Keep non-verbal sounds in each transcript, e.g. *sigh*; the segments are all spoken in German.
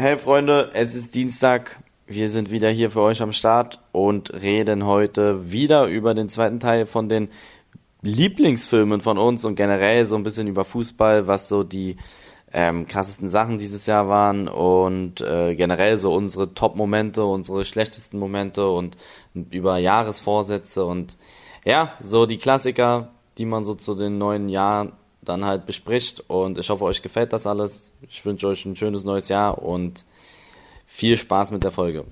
Hey Freunde, es ist Dienstag. Wir sind wieder hier für euch am Start und reden heute wieder über den zweiten Teil von den Lieblingsfilmen von uns und generell so ein bisschen über Fußball, was so die ähm, krassesten Sachen dieses Jahr waren und äh, generell so unsere Top-Momente, unsere schlechtesten Momente und über Jahresvorsätze und ja, so die Klassiker, die man so zu den neuen Jahren dann halt bespricht. Und ich hoffe, euch gefällt das alles. Ich wünsche euch ein schönes neues Jahr und viel Spaß mit der Folge.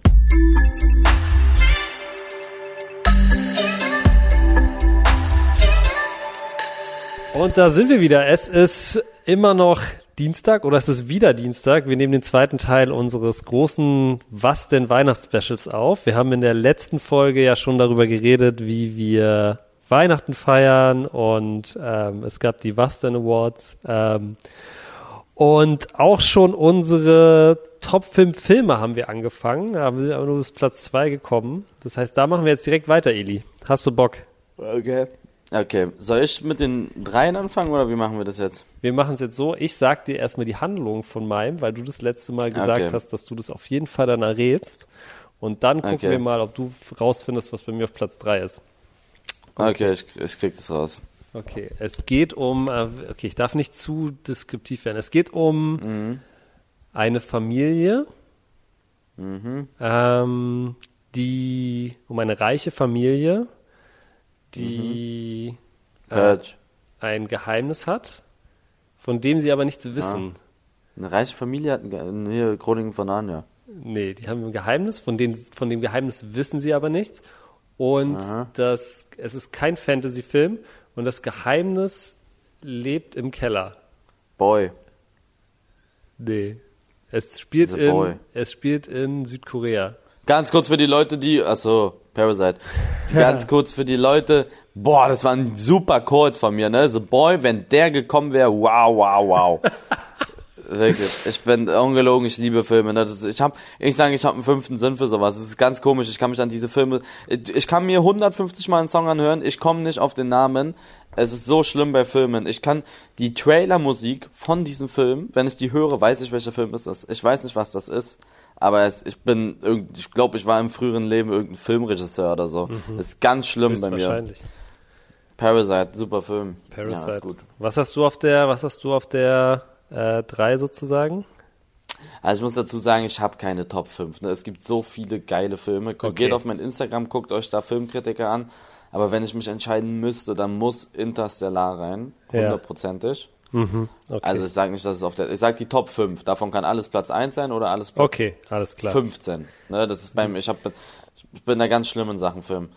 Und da sind wir wieder. Es ist immer noch Dienstag oder es ist wieder Dienstag. Wir nehmen den zweiten Teil unseres großen Was denn Weihnachtsspecials auf. Wir haben in der letzten Folge ja schon darüber geredet, wie wir Weihnachten feiern und ähm, es gab die Was denn Awards. Ähm, und auch schon unsere Top 5 Filme haben wir angefangen. Da haben wir aber nur bis Platz 2 gekommen. Das heißt, da machen wir jetzt direkt weiter, Eli. Hast du Bock? Okay. Okay, soll ich mit den dreien anfangen oder wie machen wir das jetzt? Wir machen es jetzt so, ich sag dir erstmal die Handlung von meinem, weil du das letzte Mal gesagt okay. hast, dass du das auf jeden Fall dann errätst. Und dann gucken okay. wir mal, ob du rausfindest, was bei mir auf Platz 3 ist. Okay, okay ich, ich krieg das raus. Okay, es geht um, äh, okay, ich darf nicht zu deskriptiv werden. Es geht um mhm. eine Familie, mhm. ähm, die, um eine reiche Familie, die mhm. äh, ein Geheimnis hat, von dem sie aber nichts wissen. Ja. Eine reiche Familie hat ein Ge Chroniken von Narnia. Nee, die haben ein Geheimnis, von dem, von dem Geheimnis wissen sie aber nichts. Und das, es ist kein Fantasy-Film und das Geheimnis lebt im Keller. Boy. Nee. Es spielt, in, es spielt in Südkorea. Ganz kurz für die Leute, die, achso, Parasite. *laughs* Ganz kurz für die Leute, boah, das war ein super kurz von mir, ne? So, boy, wenn der gekommen wäre, wow, wow, wow. *laughs* Wirklich. Ich bin ungelogen, ich liebe Filme. Ne? Das, ich habe, ich sage, ich habe einen fünften Sinn für sowas. Das ist ganz komisch. Ich kann mich an diese Filme, ich, kann mir 150 Mal einen Song anhören, ich komme nicht auf den Namen. Es ist so schlimm bei Filmen. Ich kann die Trailermusik von diesem Film, wenn ich die höre, weiß ich, welcher Film ist das. Ich weiß nicht, was das ist. Aber es, ich bin, ich glaube, ich war im früheren Leben irgendein Filmregisseur oder so. Mhm. Das ist ganz schlimm bei mir. Wahrscheinlich. Parasite, super Film. Parasite. Ja, gut. Was hast du auf der, was hast du auf der äh, 3 sozusagen? Also ich muss dazu sagen, ich habe keine Top 5. Ne? Es gibt so viele geile Filme. Guckt, okay. Geht auf mein Instagram, guckt euch da Filmkritiker an. Aber wenn ich mich entscheiden müsste, dann muss Interstellar rein. Hundertprozentig. Ja. Mhm, okay. Also ich sage nicht, dass es auf der. Ich sage die Top 5. Davon kann alles Platz 1 sein oder alles Platz okay, alles klar. 15. Ne, das ist beim, ich, hab, ich bin da ganz schlimm in Sachen Film.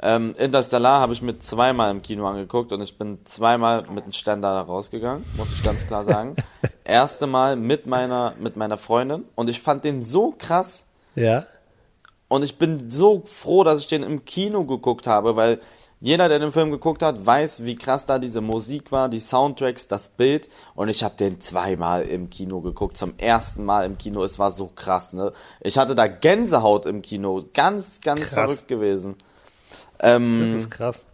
Ähm, Interstellar habe ich mir zweimal im Kino angeguckt und ich bin zweimal mit einem Standard rausgegangen, muss ich ganz klar sagen. *laughs* Erste Mal mit meiner, mit meiner Freundin und ich fand den so krass. Ja. Und ich bin so froh, dass ich den im Kino geguckt habe, weil jeder, der den Film geguckt hat, weiß, wie krass da diese Musik war, die Soundtracks, das Bild. Und ich habe den zweimal im Kino geguckt, zum ersten Mal im Kino. Es war so krass, ne? Ich hatte da Gänsehaut im Kino. Ganz, ganz krass. verrückt gewesen. Ähm, das ist krass.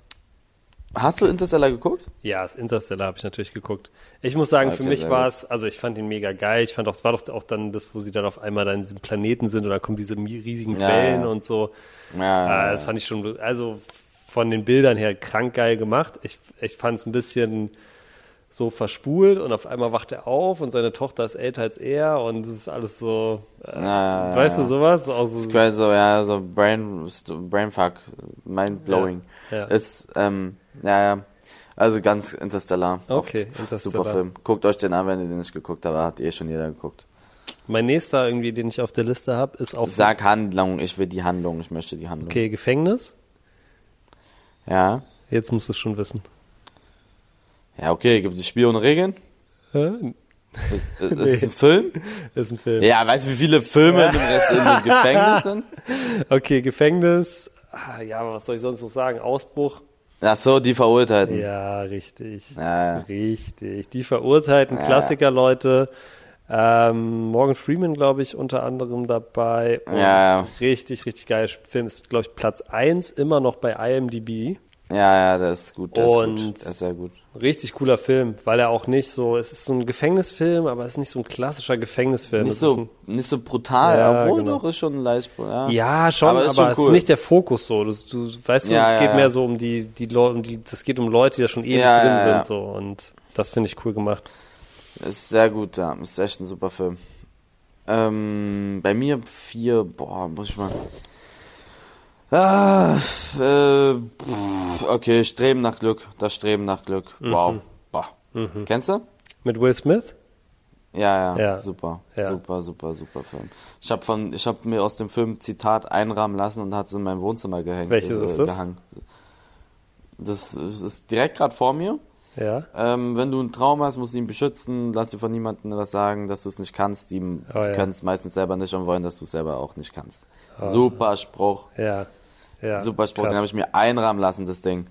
Hast du Interstellar geguckt? Ja, das Interstellar habe ich natürlich geguckt. Ich muss sagen, okay, für mich war es, also ich fand ihn mega geil. Ich fand auch, es war doch auch dann das, wo sie dann auf einmal dann in diesem Planeten sind und dann kommen diese riesigen ja, Wellen ja. und so. Ja, äh, das fand ich schon, also von den Bildern her krank geil gemacht. Ich, ich fand es ein bisschen so verspult und auf einmal wacht er auf und seine Tochter ist älter als er und es ist alles so, äh, ja, weißt ja, du sowas? Auch so, ist so, ja, so Brain, Brainfuck, Mindblowing. Ja, ja. Ist, ähm, ja, ja. Also ganz Interstellar. Okay, Interstellar. Super Film. Guckt euch den an, wenn ihr den nicht geguckt habt. Hat eh schon jeder geguckt. Mein nächster irgendwie, den ich auf der Liste habe, ist auch. Sag Handlung, ich will die Handlung, ich möchte die Handlung. Okay, Gefängnis. Ja. Jetzt musst du es schon wissen. Ja, okay, gibt es Spiel ohne Regeln? Hä? Ist, ist *laughs* nee. es ein Film? Ist ein Film. Ja, weißt du, wie viele Filme ja. in, dem Gefängnis sind? *laughs* Okay, Gefängnis. Ah, ja, was soll ich sonst noch sagen? Ausbruch. Ach so, die Verurteilten. Ja, richtig. Ja, ja. Richtig. Die Verurteilten, ja. Klassiker, Leute. Ähm, Morgan Freeman, glaube ich, unter anderem dabei. Und ja. Richtig, richtig geiler Film. Ist, glaube ich, Platz 1 immer noch bei IMDb. Ja, ja, der ist gut. Der Und- ist gut. Der ist sehr gut. Richtig cooler Film, weil er auch nicht so, es ist so ein Gefängnisfilm, aber es ist nicht so ein klassischer Gefängnisfilm. Nicht ist so, ein, nicht so brutal, Ja, obwohl genau. doch ist schon leicht. Ja, ja, schon, aber, ist es schon ist cool. nicht der Fokus so. Du, du weißt du, Ja, es ja, geht mehr so um die, die Leute, um die, es geht um Leute, die da schon ewig drin sind, so. Und das finde ich cool gemacht. Ist sehr gut, ja. Ist echt ein super Film. Ähm, bei mir vier, boah, muss ich mal. Ah, äh, okay, Streben nach Glück. Das Streben nach Glück. Mhm. Wow. Boah. Kennst du? Mit Will Smith? Ja, ja, Ja. super, Ja. super, super, super Film. Ich habe von, ich habe mir aus dem Film Zitat einrahmen lassen und hat es in mein Wohnzimmer gehängt. Welches äh, ist das? Gehangen. Das, das ist direkt gerade vor mir. Ja. Ähm, wenn du einen Traum hast, musst du ihn beschützen, lass dir von niemandem was sagen, dass du es nicht kannst. Die Oh, ja. können es meistens selber nicht und wollen, dass du es selber auch nicht kannst. Super Spruch, Ja. ja. super Spruch, den habe ich mir einrahmen lassen, das Ding.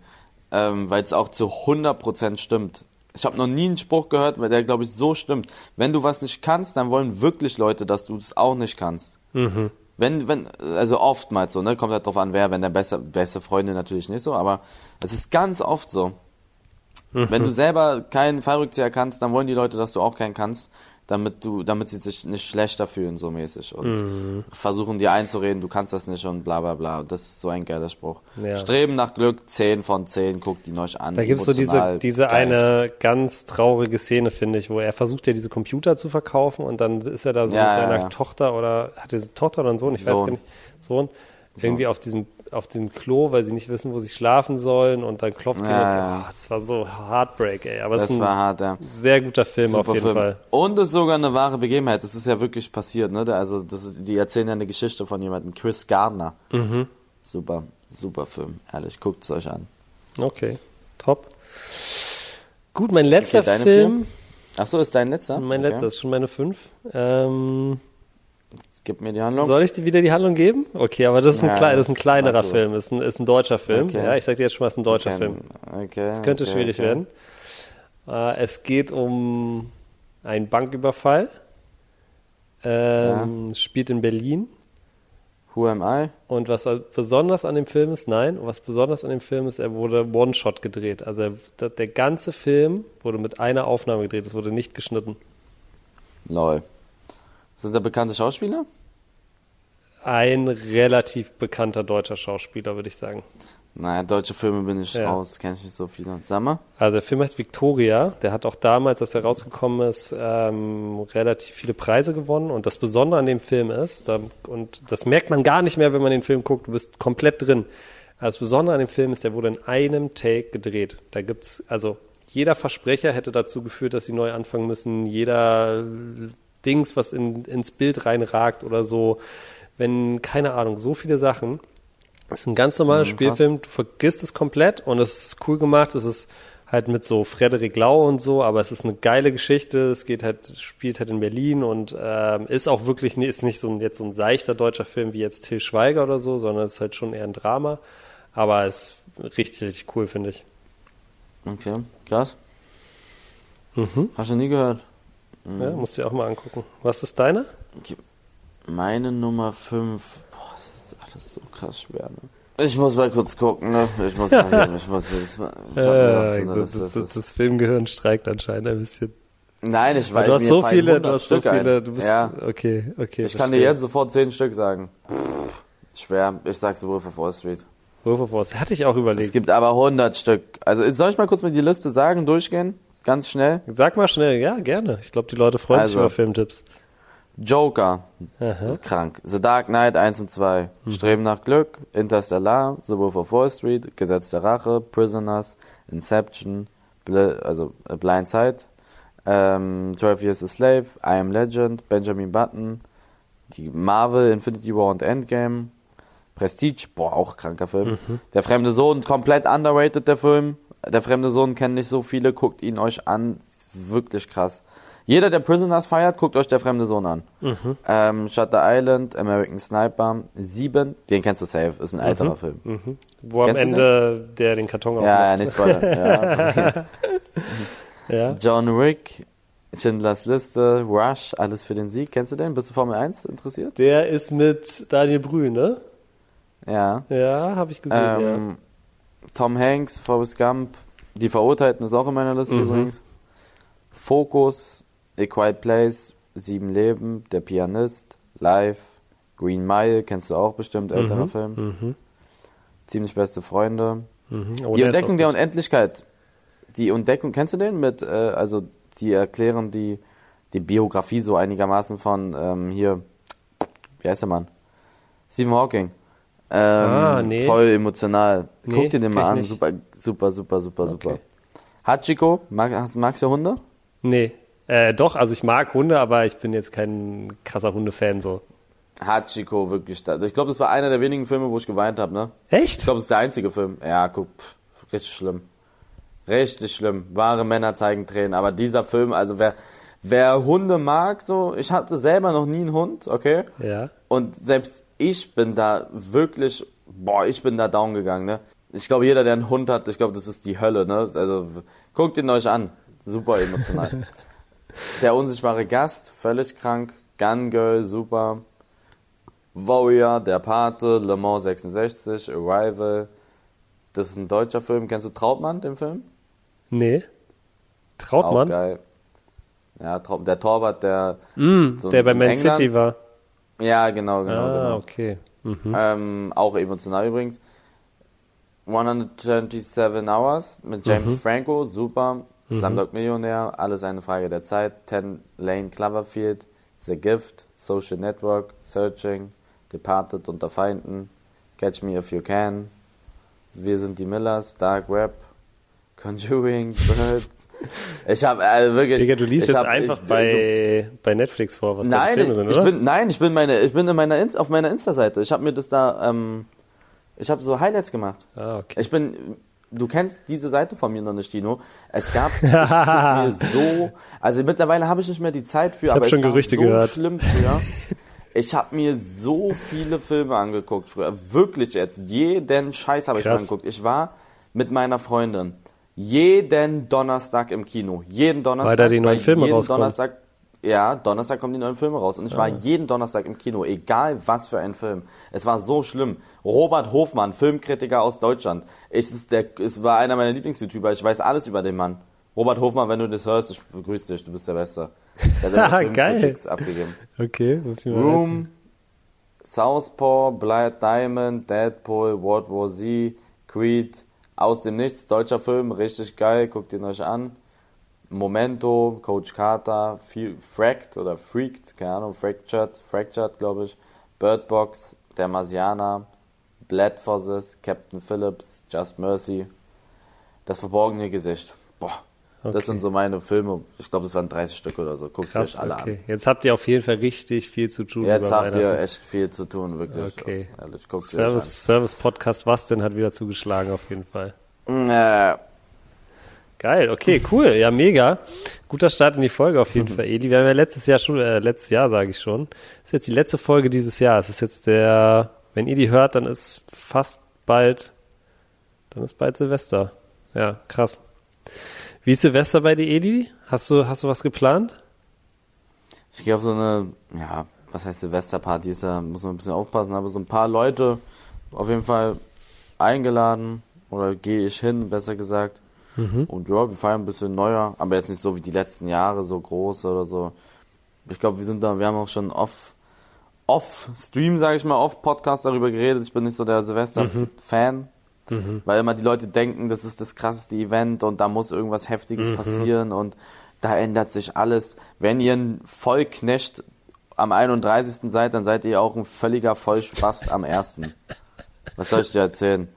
Ähm, Weil es auch zu 100% stimmt. Ich habe noch nie einen Spruch gehört, weil der, glaube ich, so stimmt. Wenn du was nicht kannst, dann wollen wirklich Leute, dass du es auch nicht kannst. Mhm. Wenn, wenn, also oftmals so, ne, kommt halt drauf an, wer, wenn der beste, beste Freunde natürlich nicht so, aber es ist ganz oft so. Wenn du selber keinen Fallrückzieher kannst, dann wollen die Leute, dass du auch keinen kannst, damit du, damit sie sich nicht schlechter fühlen, so mäßig. Und versuchen dir einzureden, du kannst das nicht und bla bla bla. Und das ist so ein geiler Spruch. Ja. Streben nach Glück, 10 von 10, guckt ihn euch an. Da gibt es so diese, diese geil. eine ganz traurige Szene, finde ich, wo er versucht ja diese Computer zu verkaufen und dann ist er da so Ja, mit seiner ja. Tochter oder hat er Tochter oder einen Sohn, ich weiß Sohn. gar nicht, Sohn, irgendwie auf diesem auf dem Klo, weil sie nicht wissen, wo sie schlafen sollen und dann klopft Ja, jemand. ja. Oh, das war so Heartbreak, ey. Aber es Das ist ein war hart, ja. sehr guter Film auf Super jeden Film. Fall. Und es ist sogar eine wahre Begebenheit. Das ist ja wirklich passiert, ne? Also, das ist, die erzählen ja eine Geschichte von jemandem. Chris Gardner. Mhm. Super, super Film. Ehrlich, guckt es euch an. Okay, top. Gut, mein letzter Film, Ach so, ist dein letzter? mein Okay. letzter ist schon meine fünf. Ähm, Gib mir die Handlung. Soll ich dir wieder die Handlung geben? Okay, aber das ist ein, Ja, klei das ist ein kleinerer. Film, ist ein, ist ein deutscher Film. Okay. Ja, ich sag dir jetzt schon mal, es ist ein deutscher Okay, Film. Okay. Es könnte okay, schwierig werden. Äh, es geht um einen Banküberfall. Ähm, Spielt in Berlin. Who am I? Und was besonders an dem Film ist, nein, was besonders an dem Film ist, er wurde One-Shot gedreht. Also er, der, der ganze Film wurde mit einer Aufnahme gedreht, es wurde nicht geschnitten. Lol. Sind da bekannte Schauspieler? Ein relativ bekannter deutscher Schauspieler, würde ich sagen. Naja, deutsche Filme bin ich Ja. raus, kenne ich nicht so viele. Sag mal. Also der Film heißt Victoria. Der hat auch damals, als er rausgekommen ist, ähm, relativ viele Preise gewonnen. Und das Besondere an dem Film ist, da, und das merkt man gar nicht mehr, wenn man den Film guckt, du bist komplett drin. Also das Besondere an dem Film ist, der wurde in einem Take gedreht. Da gibt's, also jeder Versprecher hätte dazu geführt, dass sie neu anfangen müssen. Jeder Dings, was in, ins Bild reinragt oder so. Wenn, keine Ahnung, so viele Sachen. Das ist ein ganz normaler Mhm. Spielfilm, du vergisst es komplett und es ist cool gemacht. Es ist halt mit so Frederik Lau und so, aber es ist eine geile Geschichte. Es geht halt, spielt halt in Berlin und ähm, ist auch wirklich ist nicht so ein, jetzt so ein seichter deutscher Film wie jetzt Till Schweiger oder so, sondern es ist halt schon eher ein Drama. Aber es ist richtig, richtig cool, finde ich. Okay, krass. Mhm. Hast du nie gehört? Ja, musst du dir auch mal angucken. Was ist deine? Meine Nummer 5. Boah, das ist alles so krass schwer, ne? Ich muss mal kurz gucken, ne? Ich muss mal *laughs* ich muss das mal. Ich mir gedacht, so, das, das, das, das Filmgehirn streikt anscheinend ein bisschen. Nein, ich weiß du hast so viele, 100 du hast so Stück ein. viele, du bist, Ja, okay, okay. ich kann dir verstehe. jetzt sofort 10 Stück sagen. Pff, schwer. Ich sag so Wolf of Wall Street. Wolf of Wall Street. Hatte ich auch überlegt. Es gibt aber 100 Stück. Also, soll ich mal kurz mit die Liste sagen, durchgehen? Ganz schnell. Sag mal schnell, ja, gerne. Ich glaube, die Leute freuen sich Also. über Filmtipps. Joker. Aha. Krank. The Dark Knight 1 und 2. Streben nach Glück. Interstellar. The Wolf of Wall Street. Gesetz der Rache. Prisoners. Inception. Bl also äh, Blind Side. Ähm, 12 Years a Slave. I Am Legend. Benjamin Button. Die Marvel Infinity War und Endgame. Prestige. Boah, auch kranker Film. Der fremde Sohn. Komplett underrated, der Film. Der fremde Sohn kennen nicht so viele. Guckt ihn euch an. Wirklich krass. Jeder, der Prisoners feiert, guckt euch der fremde Sohn an. Ähm, Shutter Island, American Sniper, 7, den kennst du safe, ist ein älterer Film. Mhm. Wo am Kennst du Ende der den Karton Ja, ja, aufmacht. nicht spoilern. *laughs* ja. Ja. John Wick, Schindlers Liste, Rush, alles für den Sieg. Kennst du den? Bist du Formel 1 interessiert? Der ist mit Daniel Brühl, ne? Ja. Ja, habe ich gesehen, Ähm, Tom Hanks, Forrest Gump, Die Verurteilten ist auch in meiner Liste Mhm. übrigens. Focus, A Quiet Place, Sieben Leben, Der Pianist, Live, Green Mile, kennst du auch bestimmt, älterer Film. Mhm. Ziemlich beste Freunde. Mhm. Oh, die Entdeckung der. Unendlichkeit. Die Entdeckung, kennst du den? Mit, äh, also die erklären die, die Biografie so einigermaßen von ähm, hier, wie heißt der Mann? Stephen Hawking. Ähm, Ah, nee. Voll emotional. Nee, Guck dir den mal an. nicht. Super, super, super, super, super. Okay. Hachiko, mag, magst du Hunde? Nee. Äh, doch, also ich mag Hunde, aber ich bin jetzt kein krasser Hundefan so. Hachiko, wirklich. Ich glaube, das war einer der wenigen Filme, wo ich geweint habe, ne? Echt? Ich glaube, das ist der einzige Film. Ja, guck, pff, richtig schlimm. Richtig schlimm. Wahre Männer zeigen Tränen. Aber dieser Film, also wer, wer Hunde mag, so, ich hatte selber noch nie einen Hund, okay? Ja. Und selbst ich bin da wirklich, boah, ich bin da down gegangen, ne? Ich glaube, jeder, der einen Hund hat, ich glaube, das ist die Hölle, ne? Also, guckt ihn euch an. Super emotional. *laughs* der unsichtbare Gast, völlig krank. Gun Girl, super. Warrior, Der Pate, Le Mans 66, Arrival. Das ist ein deutscher Film. Kennst du Trautmann, den Film? Nee. Auch Trautmann? geil. Ja, der Torwart, der, Mm, So der bei Man England? City war. Ja, genau, genau, ah, genau. okay. Mhm. Ähm, auch emotional übrigens. 127 Hours mit James Mhm. Franco, super. Slumdog Millionär, alles eine Frage der Zeit. 10 Lane Cloverfield, The Gift, Social Network, Searching, Departed unter Feinden, Catch Me If You Can, Wir sind die Millers, Dark Web, Conjuring, Bird. *laughs* Ich habe also wirklich. Digga, du liest ich jetzt hab- einfach ich, bei, bei Netflix vor, was da Nein, die Filme sind, ich oder? bin, nein, ich bin meine, ich bin in meiner, In- auf meiner Insta-Seite. Ich habe mir das da, ähm, ich habe so Highlights gemacht. ah, okay. Ich bin, du kennst diese Seite von mir noch nicht, Dino. Es gab *laughs* ich mir so, also mittlerweile habe ich nicht mehr die Zeit für, hab aber schon es war Gerüchte so gehört. schlimm früher. Ich habe mir so viele Filme angeguckt früher, wirklich jetzt. Jeden Scheiß habe ich mir angeguckt. Ich war mit meiner Freundin jeden Donnerstag im Kino, jeden Donnerstag. Weil da die neuen Filme jeden rauskommen. Donnerstag ja, Donnerstag kommen die neuen Filme raus. Und ich Ah. war jeden Donnerstag im Kino, egal was für ein Film. Es war so schlimm. Robert Hofmann, Filmkritiker aus Deutschland. Ich, ist der, es war einer meiner Lieblings-YouTuber. Ich weiß alles über den Mann. Robert Hofmann, wenn du das hörst, ich begrüße dich, du bist der Beste. Der hat *laughs* Geil. Abgegeben. Okay, muss ich mal Room, Southpaw, Blood Diamond, Deadpool, World War Z, Creed, aus dem Nichts, deutscher Film, richtig geil, guckt ihn euch an. Momento, Coach Carter, Fracked oder Freaked, keine Ahnung, Fractured, Fractured, glaube ich, Bird Box, Der Marsianer, Blood Forces, Captain Phillips, Just Mercy, Das verborgene Gesicht. Boah, Okay. das sind so meine Filme. Ich glaube, es waren 30 Stück oder so. Guckt Krass, euch alle an. okay. Jetzt habt ihr auf jeden Fall richtig viel zu tun. Jetzt habt ihr echt viel zu tun, wirklich. Okay. Ehrlich, guckt sie euch Service, Service Podcast, was denn hat wieder zugeschlagen auf jeden Fall. an. Äh, Geil, okay, cool, ja mega. Guter Start in die Folge auf Mhm. jeden *laughs* Fall, Eli. Wir haben ja letztes Jahr schon, äh, letztes Jahr sage ich schon. Ist jetzt die letzte Folge dieses Jahr. Es ist jetzt der, wenn ihr die hört, dann ist fast bald, dann ist bald Silvester. Ja, krass. Wie ist Silvester bei dir, Eli? Hast du, hast du was geplant? ich gehe auf so eine, ja, was heißt Silvesterparty, ist ja, muss man ein bisschen aufpassen, aber so ein paar Leute auf jeden Fall eingeladen oder gehe ich hin, besser gesagt. Und ja, wir feiern ein bisschen neuer, aber jetzt nicht so wie die letzten Jahre, so groß oder so. Ich glaube, wir sind da, wir haben auch schon off, off Stream, sage ich mal, off Podcast darüber geredet. Ich bin nicht so der Silvester-Fan, weil immer die Leute denken, das ist das krasseste Event und da muss irgendwas Heftiges passieren und da ändert sich alles. Wenn ihr ein Vollknecht am 31. seid, dann seid ihr auch ein völliger Vollspast am 1. Was soll ich dir erzählen?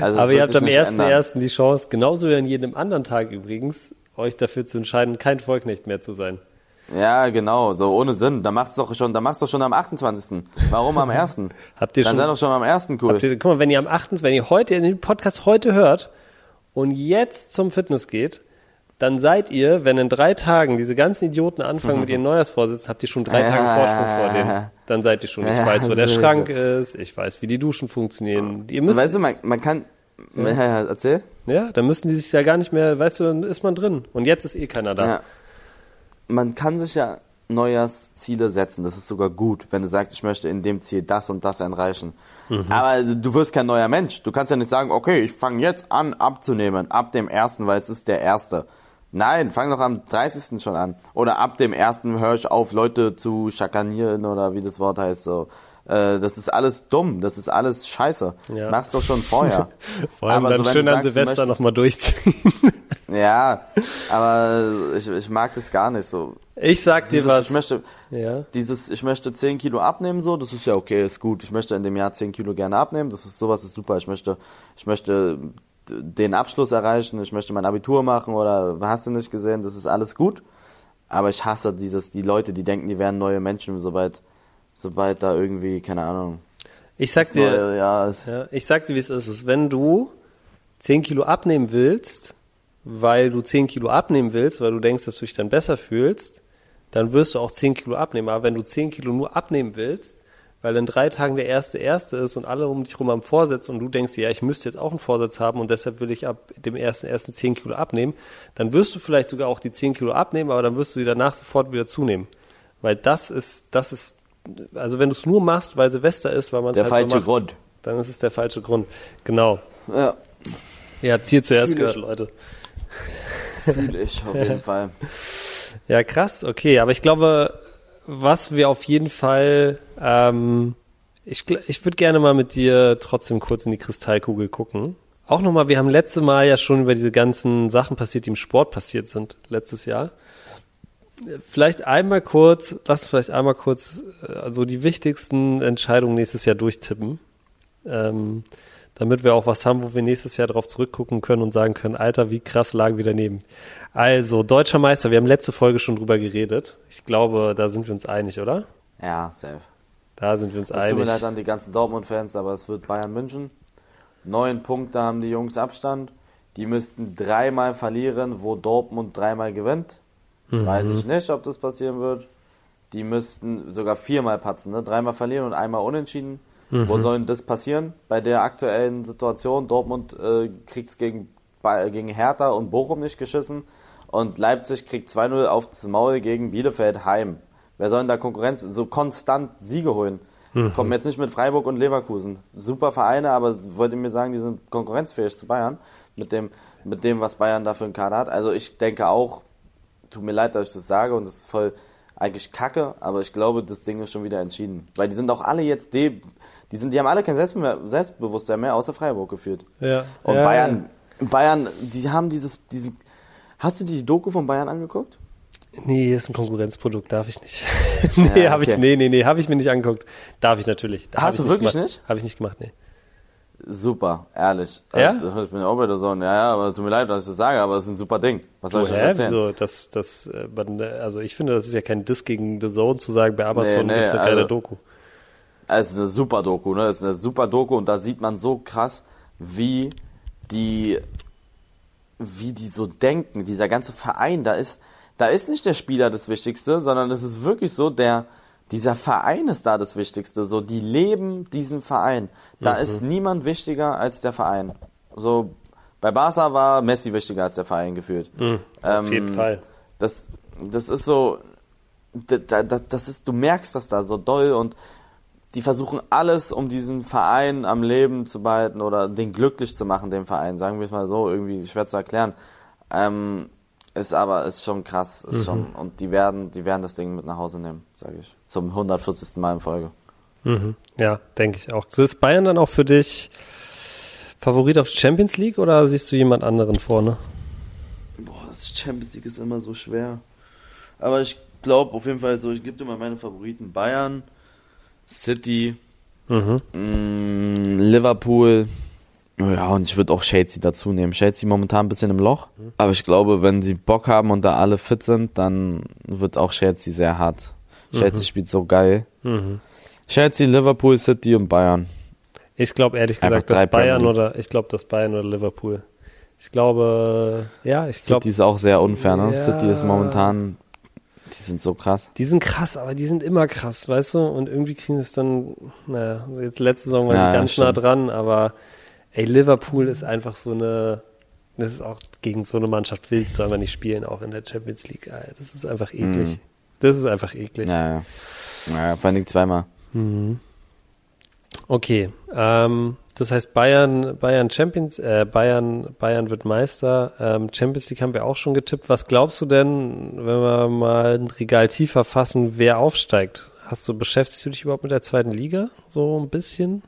Also, Aber ihr habt am nicht ändern. 1.1. die Chance, genauso wie an jedem anderen Tag übrigens, euch dafür zu entscheiden, kein Vollknecht mehr zu sein. Ja, genau, so ohne Sinn. Da macht's doch schon, da macht's doch schon am 28. Warum am 1.? *laughs* Habt ihr Dann schon, sei doch schon am 1. cool. ihr, guck mal, wenn ihr am 8., wenn ihr heute den Podcast heute hört und jetzt zum Fitness geht, dann seid ihr, wenn in drei Tagen diese ganzen Idioten anfangen mit *laughs* ihren Neujahrsvorsätzen, habt ihr schon drei Tage Vorsprung vor denen. Dann seid ihr schon. Ich *laughs* weiß, wo der Schrank ist, ich weiß, wie die Duschen funktionieren. Ihr müsst, Weißt du, man, man kann, ja. Ja, erzähl. ja, dann müssen die sich ja gar nicht mehr, weißt du, dann ist man drin. Und jetzt ist eh keiner da. Ja. Man kann sich ja Neujahrsziele setzen. Das ist sogar gut, wenn du sagst, ich möchte in dem Ziel das und das erreichen. Aber du wirst kein neuer Mensch. Du kannst ja nicht sagen, okay, ich fange jetzt an abzunehmen, ab dem ersten, weil es ist der erste. Nein, fang doch am 30. schon an. Oder ab dem ersten höre ich auf, Leute zu schakanieren oder wie das Wort heißt so. Äh, Das ist alles dumm, das ist alles scheiße. Ja. Mach's doch schon vorher. *laughs* Vor allem Aber dann so, schön an sagst, Silvester nochmal durchziehen. *laughs* Ja, aber ich, ich mag das gar nicht so. Ich sag dir Dieses, was. Ich möchte, ja. dieses, ich möchte 10 Kilo abnehmen, so, das ist ja okay, ist gut. Ich möchte in dem Jahr 10 Kilo gerne abnehmen, das ist sowas ist super. Ich möchte, ich möchte den Abschluss erreichen, ich möchte mein Abitur machen oder hast du nicht gesehen, das ist alles gut. Aber ich hasse dieses, die Leute, die denken, die wären neue Menschen, sobald, sobald da irgendwie, keine Ahnung, Ich sag dir. Ja, ich sag dir, wie es ist. Wenn du 10 Kilo abnehmen willst, weil du 10 Kilo abnehmen willst, weil du denkst, dass du dich dann besser fühlst, dann wirst du auch 10 Kilo abnehmen. Aber wenn du 10 Kilo nur abnehmen willst, weil in drei Tagen der erste erste ist und alle um dich rum am Vorsatz und du denkst, ja, ich müsste jetzt auch einen Vorsatz haben und deshalb will ich ab dem ersten ersten 10 Kilo abnehmen, dann wirst du vielleicht sogar auch die 10 Kilo abnehmen, aber dann wirst du die danach sofort wieder zunehmen. Weil das ist, das ist, also wenn du es nur machst, weil Silvester ist, weil man es Der halt falsche so macht, Grund. dann ist es der falsche Grund. Genau. Ja, Ja, Ziel zuerst gehört. Leute. fühle ich auf jeden *laughs* Fall. Ja, krass, okay. Aber ich glaube, was wir auf jeden Fall, ähm, ich, ich würde gerne mal mit dir trotzdem kurz in die Kristallkugel gucken. Auch nochmal, wir haben letzte Mal ja schon über diese ganzen Sachen passiert, die im Sport passiert sind, letztes Jahr. Vielleicht einmal kurz, lass uns vielleicht einmal kurz äh, also die wichtigsten Entscheidungen nächstes Jahr durchtippen. Ähm, damit wir auch was haben, wo wir nächstes Jahr darauf zurückgucken können und sagen können, Alter, wie krass lagen wir daneben. Also, deutscher Meister, wir haben letzte Folge schon drüber geredet. Ich glaube, da sind wir uns einig, oder? Ja, safe. Da sind wir uns Es tut mir einig. leid an die ganzen Dortmund-Fans, aber es wird Bayern München. Neun Punkte haben die Jungs Abstand. Die müssten dreimal verlieren, wo Dortmund dreimal gewinnt. Weiß ich nicht, ob das passieren wird. Die müssten sogar viermal patzen, ne? Dreimal verlieren und einmal unentschieden. Wo soll denn das passieren? Bei der aktuellen Situation, Dortmund äh, kriegt's gegen, Ba- gegen Hertha und Bochum nicht geschissen und Leipzig kriegt 2-0 aufs Maul gegen Bielefeld heim. Wer soll denn da Konkurrenz, so konstant Siege holen? Kommen jetzt nicht mit Freiburg und Leverkusen. Super Vereine, aber wollt ihr mir sagen, die sind konkurrenzfähig zu Bayern mit dem, mit dem, was Bayern da für einen Kader hat. Also ich denke auch, tut mir leid, dass ich das sage und das ist voll eigentlich kacke, aber ich glaube, das Ding ist schon wieder entschieden. Weil die sind auch alle jetzt, de, die sind, die haben alle kein Selbstbe Selbstbewusstsein mehr, außer Freiburg geführt. Ja. Und ja, Bayern, Bayern, die haben dieses, diesen, hast du die Doku von Bayern angeguckt? Nee, ist ein Konkurrenzprodukt, darf ich nicht. *laughs* nee, Ja, habe ich, okay. nee, nee, nee, habe ich mir nicht angeguckt. Darf ich natürlich. Hast du wirklich gemacht. nicht? Habe ich nicht gemacht, nee. Super, ehrlich. Ja? Also, Ich bin auch bei der Sonne. Ja, ja, aber es tut mir leid, dass ich das sage, aber es ist ein super Ding. Was soll ich Oh, euch hä? erzählen? Wieso? Das, das, äh, man, also ich finde, das ist ja kein Diss gegen The Zone zu sagen, bei Amazon Nee, nee, gibt's eine geile also- Doku. Es ist eine super Doku, ne? Es ist eine super Doku und da sieht man so krass, wie die, wie die so denken. Dieser ganze Verein, da ist, da ist nicht der Spieler das Wichtigste, sondern es ist wirklich so, der, dieser Verein ist da das Wichtigste. So, die leben diesen Verein. Da ist niemand wichtiger als der Verein. So, bei Barca war Messi wichtiger als der Verein gefühlt. Auf jeden Ähm, Fall. Das, das ist so, da, da, das ist, du merkst das da so doll und die versuchen alles, um diesen Verein am Leben zu behalten oder den glücklich zu machen, den Verein, sagen wir es mal so, irgendwie schwer zu erklären. Ähm, ist aber, ist schon krass, ist schon, und die werden, die werden das Ding mit nach Hause nehmen, sage ich. Zum 140. Mal in Folge. Mhm. Ja, denke ich auch. Ist Bayern dann auch für dich Favorit auf Champions League oder siehst du jemand anderen vorne? Boah, das Champions League ist immer so schwer. Aber ich glaube auf jeden Fall so, ich gebe dir mal meine Favoriten. Bayern, City, Mhm. Mm, Liverpool. Ja, und ich würde auch Chelsea dazu nehmen. Chelsea momentan ein bisschen im Loch. Aber ich glaube, wenn sie Bock haben und da alle fit sind, dann wird auch Chelsea sehr hart. Chelsea spielt so geil. Mhm. Chelsea, Liverpool, City und Bayern. Ich glaube ehrlich gesagt, dass Bayern oder ich glaube, dass Bayern oder Liverpool. Ich glaube, ja, ich glaube, City ist auch sehr unfair, ne? Ja. City ist momentan, die sind so krass. die sind krass, aber die sind immer krass, weißt du? Und irgendwie kriegen es dann, naja, jetzt letzte Saison war Ja, sie ja, ganz nah stimmt. dran, aber ey, Liverpool ist einfach so eine, das ist auch gegen so eine Mannschaft willst du einfach nicht spielen, auch in der Champions League. Ey, Das ist einfach eklig. Mhm. Das ist einfach eklig. Naja. Naja, vor allen Dingen zweimal. Okay, ähm, das heißt Bayern, Bayern Champions, äh, Bayern, Bayern wird Meister. Ähm, Champions League haben wir auch schon getippt. Was glaubst du denn, wenn wir mal ein Regal tiefer fassen, wer aufsteigt? Hast du beschäftigst du dich überhaupt mit der zweiten Liga so ein bisschen?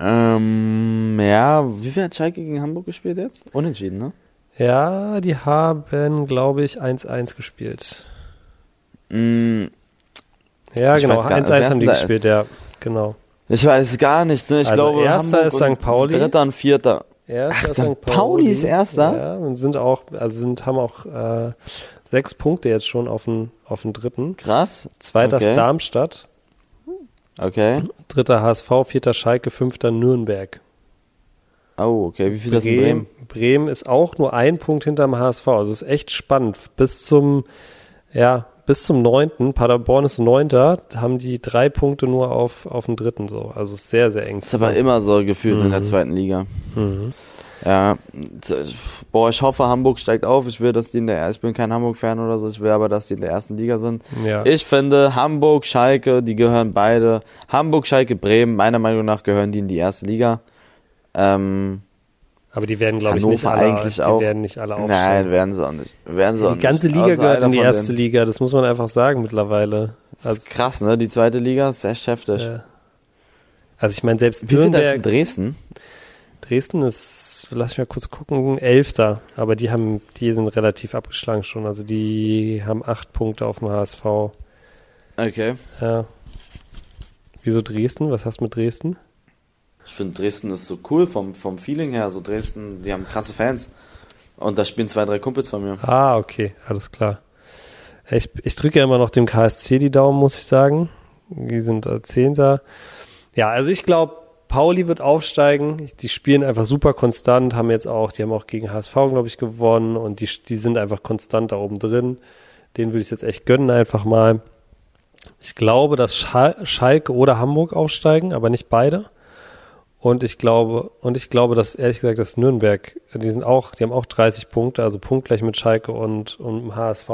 Ähm, ja, wie viel hat Schalke gegen Hamburg gespielt jetzt? Unentschieden, ne? Ja, die haben, glaube ich, 1-1 gespielt. Mm, Ja, Ich genau, weiß gar- 1-1 wer ist haben die gespielt, ja, genau. ich weiß gar nicht, ne? Ich Also glaube, erster Hamburg ist St. Pauli. Dritter und Vierter. Erster Ach, St. Pauli ist Erster? Ja, und sind auch, also sind, haben auch äh, sechs Punkte jetzt schon auf den, auf den dritten. Krass. Zweiter Okay. ist Darmstadt, Okay. dritter HSV, vierter Schalke, fünfter Nürnberg. Oh, okay. Wie viel ist das in Bremen? Bremen ist auch nur ein Punkt hinterm HSV. Also es ist echt spannend. Bis zum, ja, bis zum neunten, Paderborn ist neunter, haben die drei Punkte nur auf, auf den dritten so. Also es ist sehr, sehr eng. Das ist aber immer so gefühlt in der zweiten Liga. Mhm. Ja, boah, ich hoffe, Hamburg steigt auf. Ich will, dass die in der, ich bin kein Hamburg-Fan oder so, ich will aber, dass die in der ersten Liga sind. Ja. Ich finde, Hamburg, Schalke, die gehören beide. Hamburg, Schalke, Bremen, meiner Meinung nach gehören die in die erste Liga. Ähm, aber die werden, glaube ich, nicht alle, eigentlich die auch. werden nicht alle aufsteigen. nein, werden sie auch nicht. Werden sie auch Die ganze nicht. Liga Außer gehört in die erste denen. Liga, das muss man einfach sagen mittlerweile. Das Also, ist krass, ne? Die zweite Liga ist echt heftig. äh, also ich meine, selbst Wie viel da ist in Nürnberg, Dresden? Dresden ist, lass mich mal kurz gucken, Elfter, aber die haben, die sind relativ abgeschlagen schon. Also die haben acht Punkte auf dem HSV. Okay. Ja. Wieso Dresden? Was hast du mit Dresden? Ich finde Dresden ist so cool vom, vom Feeling her. So Dresden, die haben krasse Fans. Und da spielen zwei, drei Kumpels von mir. Ah, okay, alles klar. Ich, ich drücke ja immer noch dem KSC die Daumen, muss ich sagen. Die sind äh, Zehnter. Ja, also ich glaube, Pauli wird aufsteigen. Die spielen einfach super konstant, haben jetzt auch, die haben auch gegen HSV, glaube ich, gewonnen und die, die sind einfach konstant da oben drin. Den würde ich jetzt echt gönnen, einfach mal. Ich glaube, dass Schal Schalke oder Hamburg aufsteigen, aber nicht beide. Und ich glaube, und ich glaube, dass ehrlich gesagt, dass Nürnberg, die sind auch, die haben auch 30 Punkte, also punktgleich mit Schalke und, und HSV.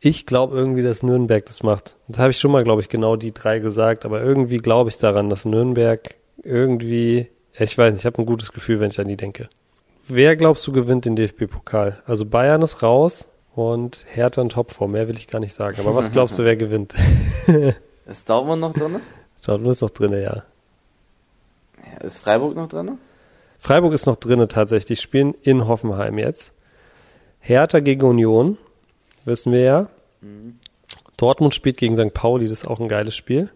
Ich glaube irgendwie, dass Nürnberg das macht. Das habe ich schon mal, glaube ich, genau die drei gesagt, aber irgendwie glaube ich daran, dass Nürnberg irgendwie, ich weiß nicht, ich habe ein gutes Gefühl, wenn ich an die denke. Wer glaubst du gewinnt den DFB-Pokal? Also Bayern ist raus und Hertha in Topform, mehr will ich gar nicht sagen. Aber was *laughs* glaubst du, wer gewinnt? *laughs* Ist Dortmund noch drin? Dortmund ist noch drin, ja. Ist Freiburg noch drin? Freiburg ist noch drinne tatsächlich, spielen in Hoffenheim jetzt. Hertha gegen Union, wissen wir ja. Dortmund spielt gegen St. Pauli, das ist auch ein geiles Spiel.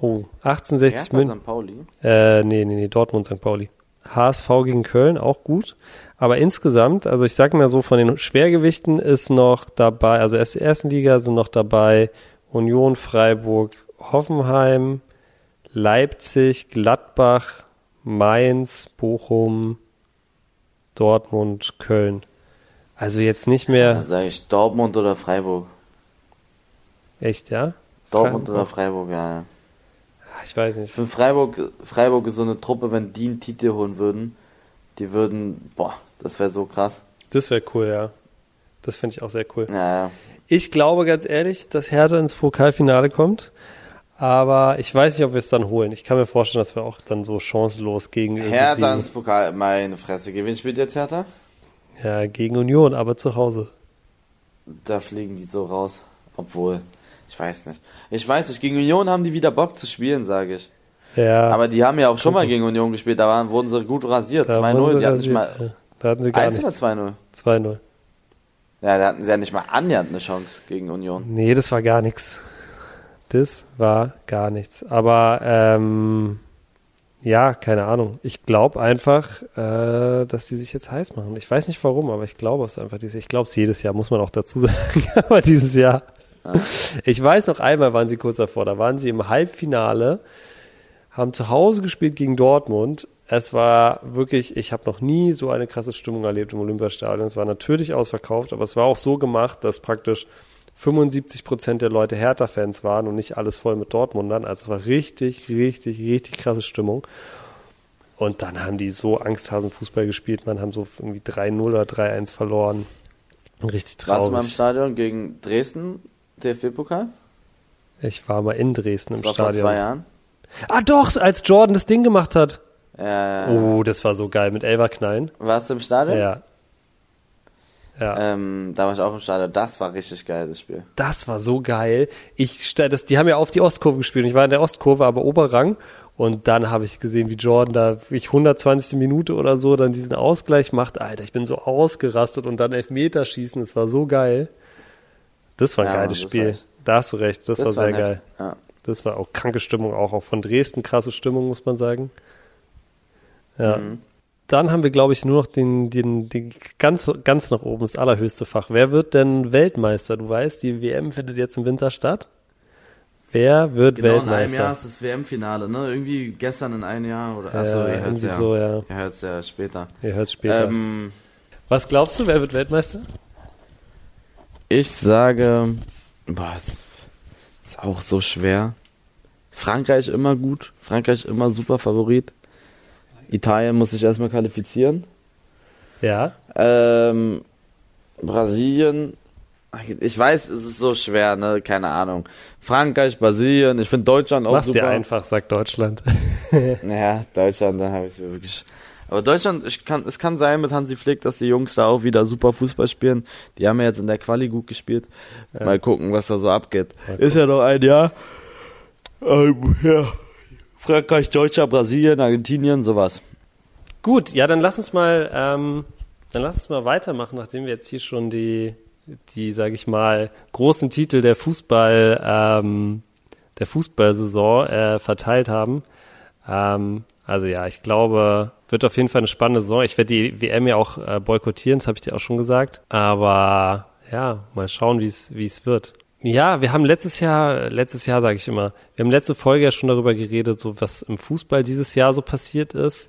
Oh, 1860 Hertha, München. St. Pauli. Äh, nee, nee, nee, Dortmund, St. Pauli. HSV gegen Köln, auch gut. Aber insgesamt, also ich sag mal so, von den Schwergewichten ist noch dabei, also erst die ersten Liga sind noch dabei Union, Freiburg, Hoffenheim, Leipzig, Gladbach, Mainz, Bochum, Dortmund, Köln. Also jetzt nicht mehr, sage ich Dortmund oder Freiburg. echt, ja? Dortmund Freiburg. oder Freiburg, ja. ja. Ich weiß Ich nicht. finde Freiburg, Freiburg ist so eine Truppe, wenn die einen Titel holen würden, die würden, boah, das wäre so krass. Das wäre cool, ja. Das finde ich auch sehr cool. Ja, ja. Ich glaube ganz ehrlich, dass Hertha ins Pokalfinale kommt. Aber ich weiß nicht, ob wir es dann holen. Ich kann mir vorstellen, dass wir auch dann so chancenlos gegen Hertha ins Pokal, meine Fresse. Gegen wen spielt jetzt Hertha? ja, gegen Union, aber zu Hause. Da fliegen die so raus. Obwohl, ich weiß nicht. Ich weiß nicht, gegen Union haben die wieder Bock zu spielen, sage ich. Ja, Aber die haben ja auch schon mal gegen Union gespielt, da waren, wurden sie gut rasiert. da 2-0, wurden sie die hatten nicht mal. Da hatten sie gar 1 oder nichts. 2-0? 2-0. Ja, da hatten sie ja nicht mal annähernd eine Chance gegen Union. Nee, das war gar nichts. Das war gar nichts. Aber ähm, ja, keine Ahnung. Ich glaube einfach, äh, dass die sich jetzt heiß machen. Ich weiß nicht warum, aber ich glaube es einfach. Ich glaube es jedes Jahr, muss man auch dazu *laughs* sagen. aber dieses Jahr. *laughs* Ich weiß noch einmal, waren sie kurz davor. Da waren sie im Halbfinale, haben zu Hause gespielt gegen Dortmund. Es war wirklich, ich habe noch nie so eine krasse Stimmung erlebt im Olympiastadion. Es war natürlich ausverkauft, aber es war auch so gemacht, dass praktisch 75 Prozent der Leute Hertha-Fans waren und nicht alles voll mit Dortmundern. Also es war richtig, richtig, richtig krasse Stimmung. Und dann haben die so Angsthasen Fußball gespielt, man haben so irgendwie 3-0 oder 3-1 verloren. Richtig Warst du mal im traurig. Stadion gegen Dresden, DFB-Pokal? Ich war mal in Dresden Das im war vor Stadion. zwei Jahren. Ah doch, als Jordan das Ding gemacht hat. Ja, Oh, das war so geil mit Elverknallen. Warst du im Stadion? Ja. Ja. Ähm, da war ich auch im Stadion. Das war richtig geil, das Spiel. Das war so geil. Ich das, die haben ja auf die Ostkurve gespielt. Ich war in der Ostkurve, aber Oberrang. Und dann habe ich gesehen, wie Jordan da ich 120. Minute oder so dann diesen Ausgleich macht. Alter, ich bin so ausgerastet und dann Elfmeter schießen. Das war so geil. Das war ein Ja, geiles das Spiel. Da hast du recht. Das, war sehr geil. Ja. Das war auch kranke Stimmung, auch, auch von Dresden krasse Stimmung, muss man sagen. Ja. Mhm. Dann haben wir, glaube ich, nur noch den, den, den ganz, ganz nach oben, das allerhöchste Fach. Wer wird denn Weltmeister? Du weißt, die WM findet jetzt im Winter statt. Wer wird Genau in einem Weltmeister? Jahr ist das WM-Finale, ne? Irgendwie gestern in einem Jahr oder. Ja, Achso, ihr irgendwie ja. so, ja. Ihr hört's ja später. Ihr hört später. Ähm, Was glaubst du, wer wird Weltmeister? Ich sage, boah, das ist auch so schwer. Frankreich immer gut. Frankreich immer super Favorit. Italien muss sich erstmal qualifizieren. Ja. Ähm, Brasilien. Ich weiß, es ist so schwer, ne? Keine Ahnung. Frankreich, Brasilien. Ich finde Deutschland auch Mach's super. dir einfach, sagt Deutschland. *laughs* Naja, Deutschland, da habe ich mir wirklich. Aber Deutschland, ich kann, es kann sein mit Hansi Flick, dass die Jungs da auch wieder super Fußball spielen. Die haben ja jetzt in der Quali gut gespielt. Mal gucken, was da so abgeht. Ist ja noch ein Jahr. Ähm, ja. Frankreich, Deutschland, Brasilien, Argentinien, sowas. Gut, ja, dann lass uns mal, ähm, dann lass uns mal weitermachen, nachdem wir jetzt hier schon die, die, sage ich mal, großen Titel der Fußball, ähm, der Fußballsaison äh, verteilt haben. Ähm, also ja, ich glaube, wird auf jeden Fall eine spannende Saison. Ich werde die WM ja auch äh, boykottieren, das habe ich dir auch schon gesagt. Aber ja, mal schauen, wie es wird. Ja, wir haben letztes Jahr, letztes Jahr sage ich immer, wir haben letzte Folge ja schon darüber geredet, so was im Fußball dieses Jahr so passiert ist.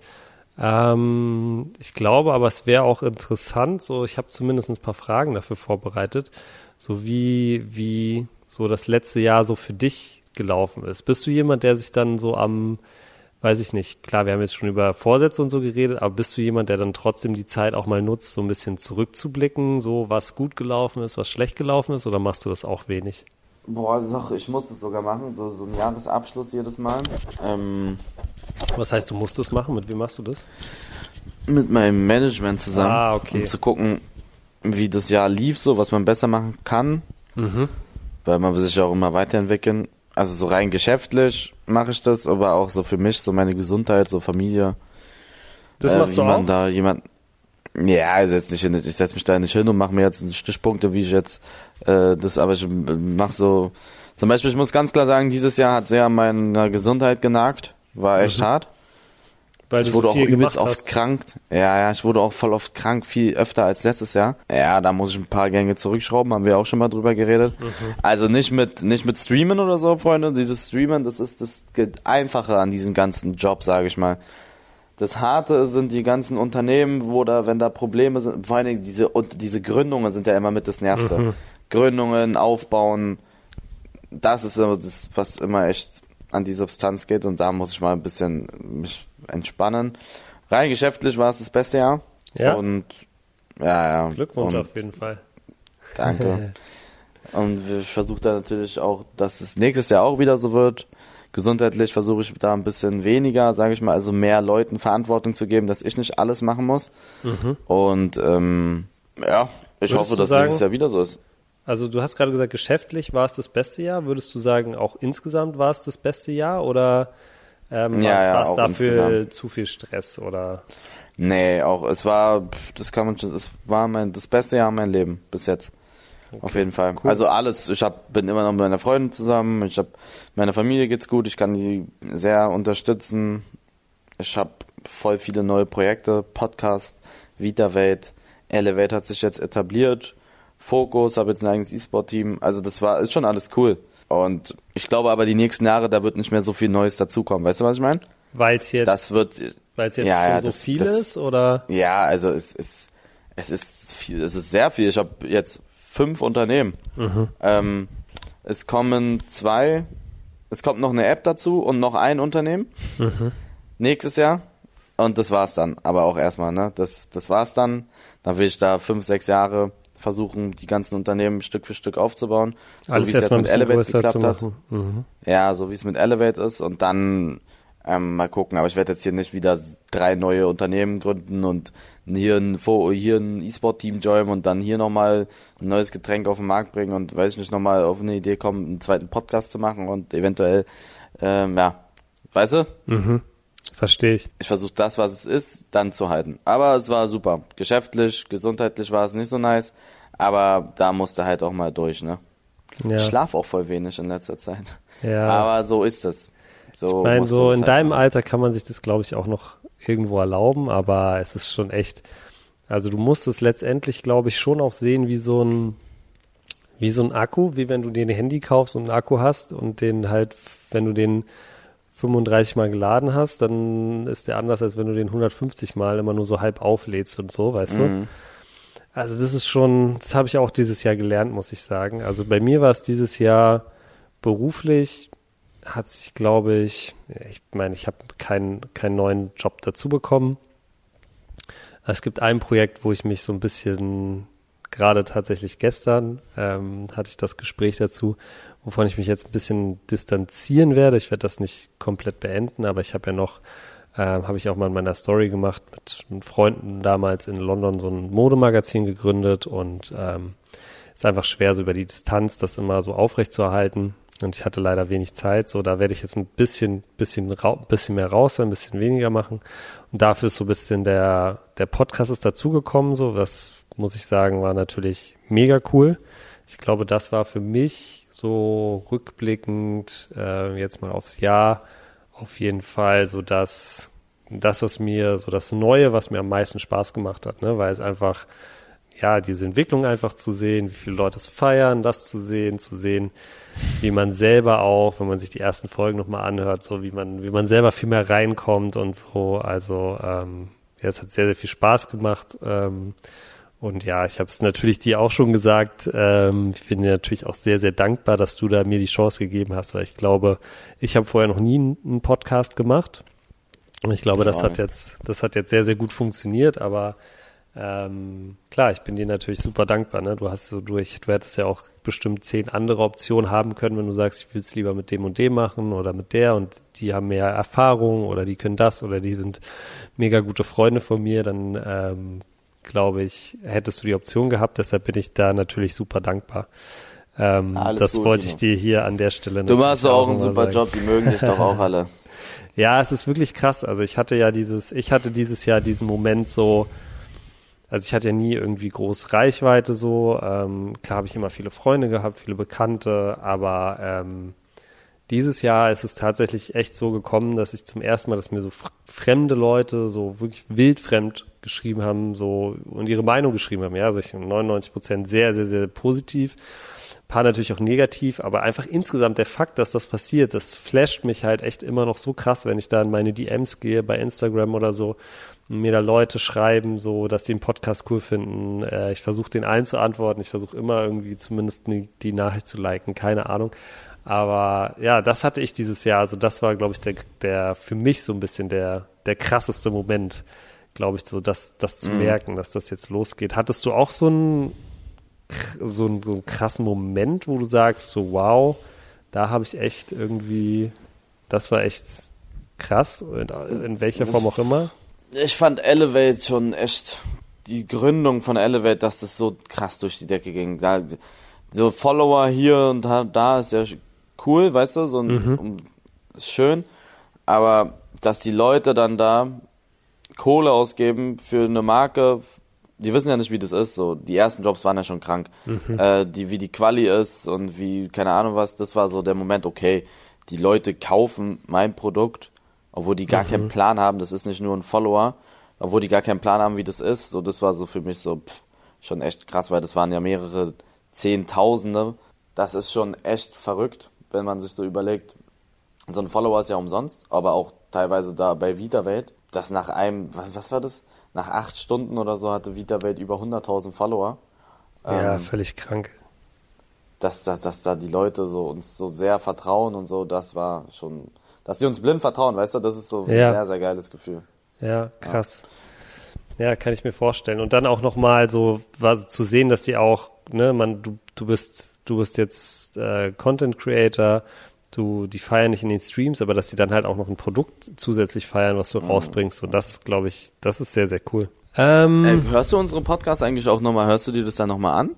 Ähm, ich glaube, aber es wäre auch interessant, so ich habe zumindest ein paar Fragen dafür vorbereitet, so wie, wie so das letzte Jahr so für dich gelaufen ist. Bist du jemand, der sich dann so am, weiß ich nicht, klar, wir haben jetzt schon über Vorsätze und so geredet, aber bist du jemand, der dann trotzdem die Zeit auch mal nutzt, so ein bisschen zurückzublicken, so was gut gelaufen ist, was schlecht gelaufen ist, oder machst du das auch wenig? Boah, doch, ich muss es sogar machen. So, so ein Jahresabschluss jedes Mal. Ähm, Was heißt, du musst es machen? Mit wem machst du das? mit meinem Management zusammen. Ah, okay. Um zu gucken, wie das Jahr lief, so, was man besser machen kann. Mhm. weil man will sich ja auch immer weiterentwickeln. Also so rein geschäftlich mache ich das, aber auch so für mich, so meine Gesundheit, so Familie. Das äh, machst du man auch? da jemand. Ja, also jetzt nicht, ich setze mich da nicht hin und mache mir jetzt Stichpunkte, wie ich jetzt äh, das, aber ich mache so. Zum Beispiel, ich muss ganz klar sagen, dieses Jahr hat sehr an meiner Gesundheit genagt, war echt hart. Weil Ich wurde so auch viel übelst oft hast. krank. Ja, ja, ich wurde auch voll oft krank, viel öfter als letztes Jahr. Ja, da muss ich ein paar Gänge zurückschrauben, haben wir auch schon mal drüber geredet. Mhm. Also nicht mit nicht mit Streamen oder so, Freunde. Dieses Streamen, das ist das Einfache an diesem ganzen Job, sage ich mal. Das Harte sind die ganzen Unternehmen, wo da, wenn da Probleme sind, vor allen Dingen diese, diese Gründungen sind ja immer mit das Nervste. Mhm. Gründungen, Aufbauen, das ist das, was immer echt an die Substanz geht und da muss ich mal ein bisschen mich entspannen. Rein geschäftlich war es das beste Jahr. Ja. Und ja, ja. Glückwunsch und, auf jeden Fall. Danke. *laughs* und ich versuche da natürlich auch, dass es nächstes Jahr auch wieder so wird. Gesundheitlich versuche ich da ein bisschen weniger, sage ich mal, also mehr Leuten Verantwortung zu geben, dass ich nicht alles machen muss. Und ähm, ja, ich Würdest hoffe, dass sagen- dieses Jahr wieder so ist. Also du hast gerade gesagt, geschäftlich war es das beste Jahr. Würdest du sagen, auch insgesamt war es das beste Jahr oder ähm, Ja, war es, ja, war es auch dafür insgesamt. zu viel Stress oder? Nee, auch es war, das kann man schon, es war mein das beste Jahr in meinem Leben bis jetzt. Auf jeden Fall. Also alles, ich hab, bin immer noch mit meiner Freundin zusammen, ich hab, meiner Familie geht's gut, ich kann die sehr unterstützen. Ich habe voll viele neue Projekte, Podcast, VitaWelt, Elevate hat sich jetzt etabliert, Focus, habe jetzt ein eigenes E-Sport-Team, also das war, ist schon alles cool. Und ich glaube aber die nächsten Jahre, da wird nicht mehr so viel Neues dazukommen, weißt du, was ich meine? Weil es jetzt, Das wird, weil es jetzt ja, schon so das- viel das- ist oder? ja, also es ist es ist viel, es ist sehr viel. Ich habe jetzt fünf Unternehmen. Ähm, es kommen zwei, es kommt noch eine App dazu und noch ein Unternehmen nächstes Jahr und das war's dann. Aber auch erstmal, ne? Das das war's dann. Dann will ich da fünf, sechs Jahre versuchen, die ganzen Unternehmen Stück für Stück aufzubauen. Alles so wie es jetzt mit Elevate geklappt hat. Mhm. Ja, so wie es mit Elevate ist und dann ähm, mal gucken. Aber ich werde jetzt hier nicht wieder drei neue Unternehmen gründen und hier ein, hier ein E-Sport-Team joinen und dann hier nochmal ein neues Getränk auf den Markt bringen und weiß ich nicht, nochmal auf eine Idee kommen, einen zweiten Podcast zu machen und eventuell, ähm, ja, weißt du, Mhm. Verstehe ich. ich versuche das, was es ist, dann zu halten. Aber es war super. Geschäftlich, gesundheitlich war es nicht so nice, aber da musste halt auch mal durch, ne? Ja. Ich schlaf auch voll wenig in letzter Zeit. ja. Aber so ist es. So Ich meine, so in halt deinem machen. Alter kann man sich das, glaube ich, auch noch irgendwo erlauben, aber es ist schon echt, also du musst es letztendlich, glaube ich, schon auch sehen wie so ein, wie so ein Akku, wie wenn du dir ein Handy kaufst und einen Akku hast und den halt, wenn du den 35 Mal geladen hast, dann ist der anders, als wenn du den 150 Mal immer nur so halb auflädst und so, weißt du? Mhm. Also das ist schon, das habe ich auch dieses Jahr gelernt, muss ich sagen. Also bei mir war es dieses Jahr beruflich, hat sich, glaube ich, ich meine, ich habe keinen keinen neuen Job dazu bekommen. Es gibt ein Projekt, wo ich mich so ein bisschen, gerade tatsächlich gestern, ähm, hatte ich das Gespräch dazu, wovon ich mich jetzt ein bisschen distanzieren werde. Ich werde das nicht komplett beenden, aber ich habe ja noch, ähm, habe ich auch mal in meiner Story gemacht, mit, mit Freunden damals in London so ein Modemagazin gegründet und ähm, ist einfach schwer, so über die Distanz das immer so aufrecht zu erhalten. Und ich hatte leider wenig Zeit, so da werde ich jetzt ein bisschen, bisschen, bisschen mehr raus sein, ein bisschen weniger machen. Und dafür ist so ein bisschen der, der Podcast ist dazugekommen, so, das muss ich sagen, war natürlich mega cool. Ich glaube, das war für mich so rückblickend äh, jetzt mal aufs Jahr auf jeden Fall so das, das, was mir, so das Neue, was mir am meisten Spaß gemacht hat, ne, weil es einfach, ja, diese Entwicklung einfach zu sehen, wie viele Leute es feiern, das zu sehen, zu sehen, wie man selber auch, wenn man sich die ersten Folgen nochmal anhört, so wie man, wie man selber viel mehr reinkommt und so. Also ähm, ja, es hat sehr, sehr viel Spaß gemacht. Ähm, und ja, ich habe es natürlich dir auch schon gesagt. Ähm, ich bin dir natürlich auch sehr, sehr dankbar, dass du da mir die Chance gegeben hast, weil ich glaube, ich habe vorher noch nie einen Podcast gemacht. Und ich glaube, das auch hat jetzt, das hat jetzt sehr, sehr gut funktioniert, aber ähm, klar, ich bin dir natürlich super dankbar. Ne? Du hast so durch, du hättest ja auch bestimmt zehn andere Optionen haben können, wenn du sagst, ich will es lieber mit dem und dem machen oder mit der und die haben mehr Erfahrung oder die können das oder die sind mega gute Freunde von mir, dann ähm, glaube ich, hättest du die Option gehabt. Deshalb bin ich da natürlich super dankbar. Ähm, Alles das gut, wollte ich dir hier an der Stelle Du machst auch einen super sagen. Job, die mögen dich doch auch *laughs* alle. Ja, es ist wirklich krass. Also ich hatte ja dieses, ich hatte dieses Jahr diesen Moment so, also ich hatte ja nie irgendwie groß Reichweite so. Ähm, klar habe ich immer viele Freunde gehabt, viele Bekannte, aber ähm, dieses Jahr ist es tatsächlich echt so gekommen, dass ich zum ersten Mal, dass mir so fremde Leute so wirklich wildfremd geschrieben haben, so und ihre Meinung geschrieben haben. Ja, also ich 99 Prozent sehr, sehr, sehr positiv. Ein paar natürlich auch negativ, aber einfach insgesamt der Fakt, dass das passiert, das flasht mich halt echt immer noch so krass, wenn ich da in meine DMs gehe bei Instagram oder so und mir da Leute schreiben, so, dass sie den Podcast cool finden. Äh, ich versuche den allen zu antworten. Ich versuche immer irgendwie zumindest die, die Nachricht zu liken, keine Ahnung. Aber ja, das hatte ich dieses Jahr. Also das war, glaube ich, der, der für mich so ein bisschen der, der krasseste Moment, glaube ich, so das, das zu merken, dass das jetzt losgeht. Hattest du auch so einen, so einen, so einen krassen Moment, wo du sagst, so wow, da habe ich echt irgendwie, das war echt krass, in, in welcher Form auch immer. Ich fand Elevate schon echt, die Gründung von Elevate, dass das so krass durch die Decke ging. Da, so Follower hier und da, da ist ja cool, weißt du, so ein, um, ist schön. Aber dass die Leute dann da Kohle ausgeben für eine Marke, die wissen ja nicht, wie das ist. So, die ersten Jobs waren ja schon krank. Äh, die, wie die Quali ist und wie, keine Ahnung was, das war so der Moment, okay, die Leute kaufen mein Produkt, obwohl die gar keinen Plan haben, das ist nicht nur ein Follower, obwohl die gar keinen Plan haben, wie das ist. So, das war so für mich so pff, schon echt krass, weil das waren ja mehrere Zehntausende. Das ist schon echt verrückt, wenn man sich so überlegt. So ein Follower ist ja umsonst, aber auch teilweise da bei VitaWelt, dass nach einem, was, was war das? Nach acht Stunden oder so hatte VitaWelt über 100.000 Follower. Ja, Ähm, völlig krank. dass, dass, dass da die Leute so uns so sehr vertrauen und so, das war schon, dass sie uns blind vertrauen, weißt du, das ist so ein Ja. sehr, sehr geiles Gefühl. Ja, krass. Ja, kann ich mir vorstellen. Und dann auch nochmal so was, zu sehen, dass sie auch, ne, man, du, du bist, du bist jetzt äh, Content Creator, du, die feiern nicht in den Streams, aber dass sie dann halt auch noch ein Produkt zusätzlich feiern, was du mhm. rausbringst. Und das, glaube ich, das ist sehr, sehr cool. Ähm, Ey, hörst du unsere Podcasts eigentlich auch nochmal, hörst du dir das dann nochmal an?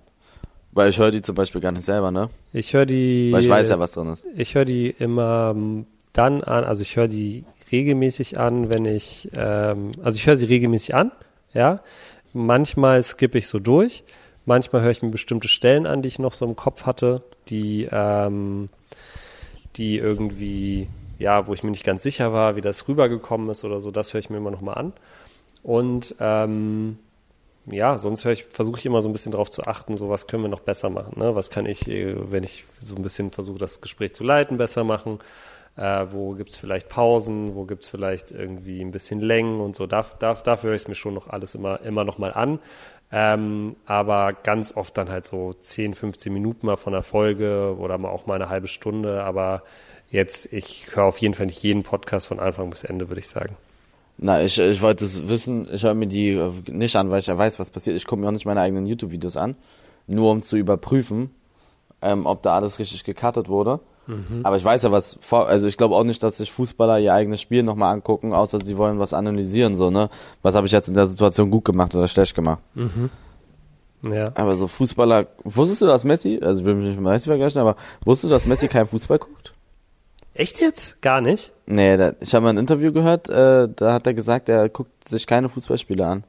Weil ich höre die zum Beispiel gar nicht selber, ne? Ich höre die. Weil ich weiß ja, was drin ist. Ich höre die immer dann an, also ich höre die regelmäßig an, wenn ich, ähm, also ich höre sie regelmäßig an, ja. Manchmal skippe ich so durch. Manchmal höre ich mir bestimmte Stellen an, die ich noch so im Kopf hatte, die, ähm, die irgendwie, ja, wo ich mir nicht ganz sicher war, wie das rübergekommen ist oder so. Das höre ich mir immer noch mal an. Und ähm, ja, sonst ich, versuche ich immer so ein bisschen darauf zu achten, so was können wir noch besser machen. Ne? Was kann ich, äh, wenn ich so ein bisschen versuche, das Gespräch zu leiten, besser machen? Äh, wo gibt es vielleicht Pausen? Wo gibt es vielleicht irgendwie ein bisschen Längen und so? Da, da, dafür höre ich es mir schon noch alles immer, immer noch mal an. Ähm, aber ganz oft dann halt so 10, 15 Minuten mal von der Folge oder mal auch mal eine halbe Stunde. Aber jetzt, ich höre auf jeden Fall nicht jeden Podcast von Anfang bis Ende, würde ich sagen. Na, ich, ich wollte es wissen, ich höre mir die äh, nicht an, weil ich ja weiß, was passiert. Ich gucke mir auch nicht meine eigenen YouTube-Videos an, nur um zu überprüfen, ähm, ob da alles richtig gecuttet wurde. Mhm. Aber ich weiß ja, was vor, also ich glaube auch nicht, dass sich Fußballer ihr eigenes Spiel nochmal angucken, außer sie wollen was analysieren, so, ne? Was habe ich jetzt in der Situation gut gemacht oder schlecht gemacht? Mhm. Ja. Aber so Fußballer, wusstest du, dass Messi, also ich will mich nicht mit Messi vergleichen, aber wusstest du, dass Messi kein Fußball guckt? Echt jetzt? Gar nicht? Nee, da, ich habe mal ein Interview gehört, äh, da hat er gesagt, er guckt sich keine Fußballspiele an.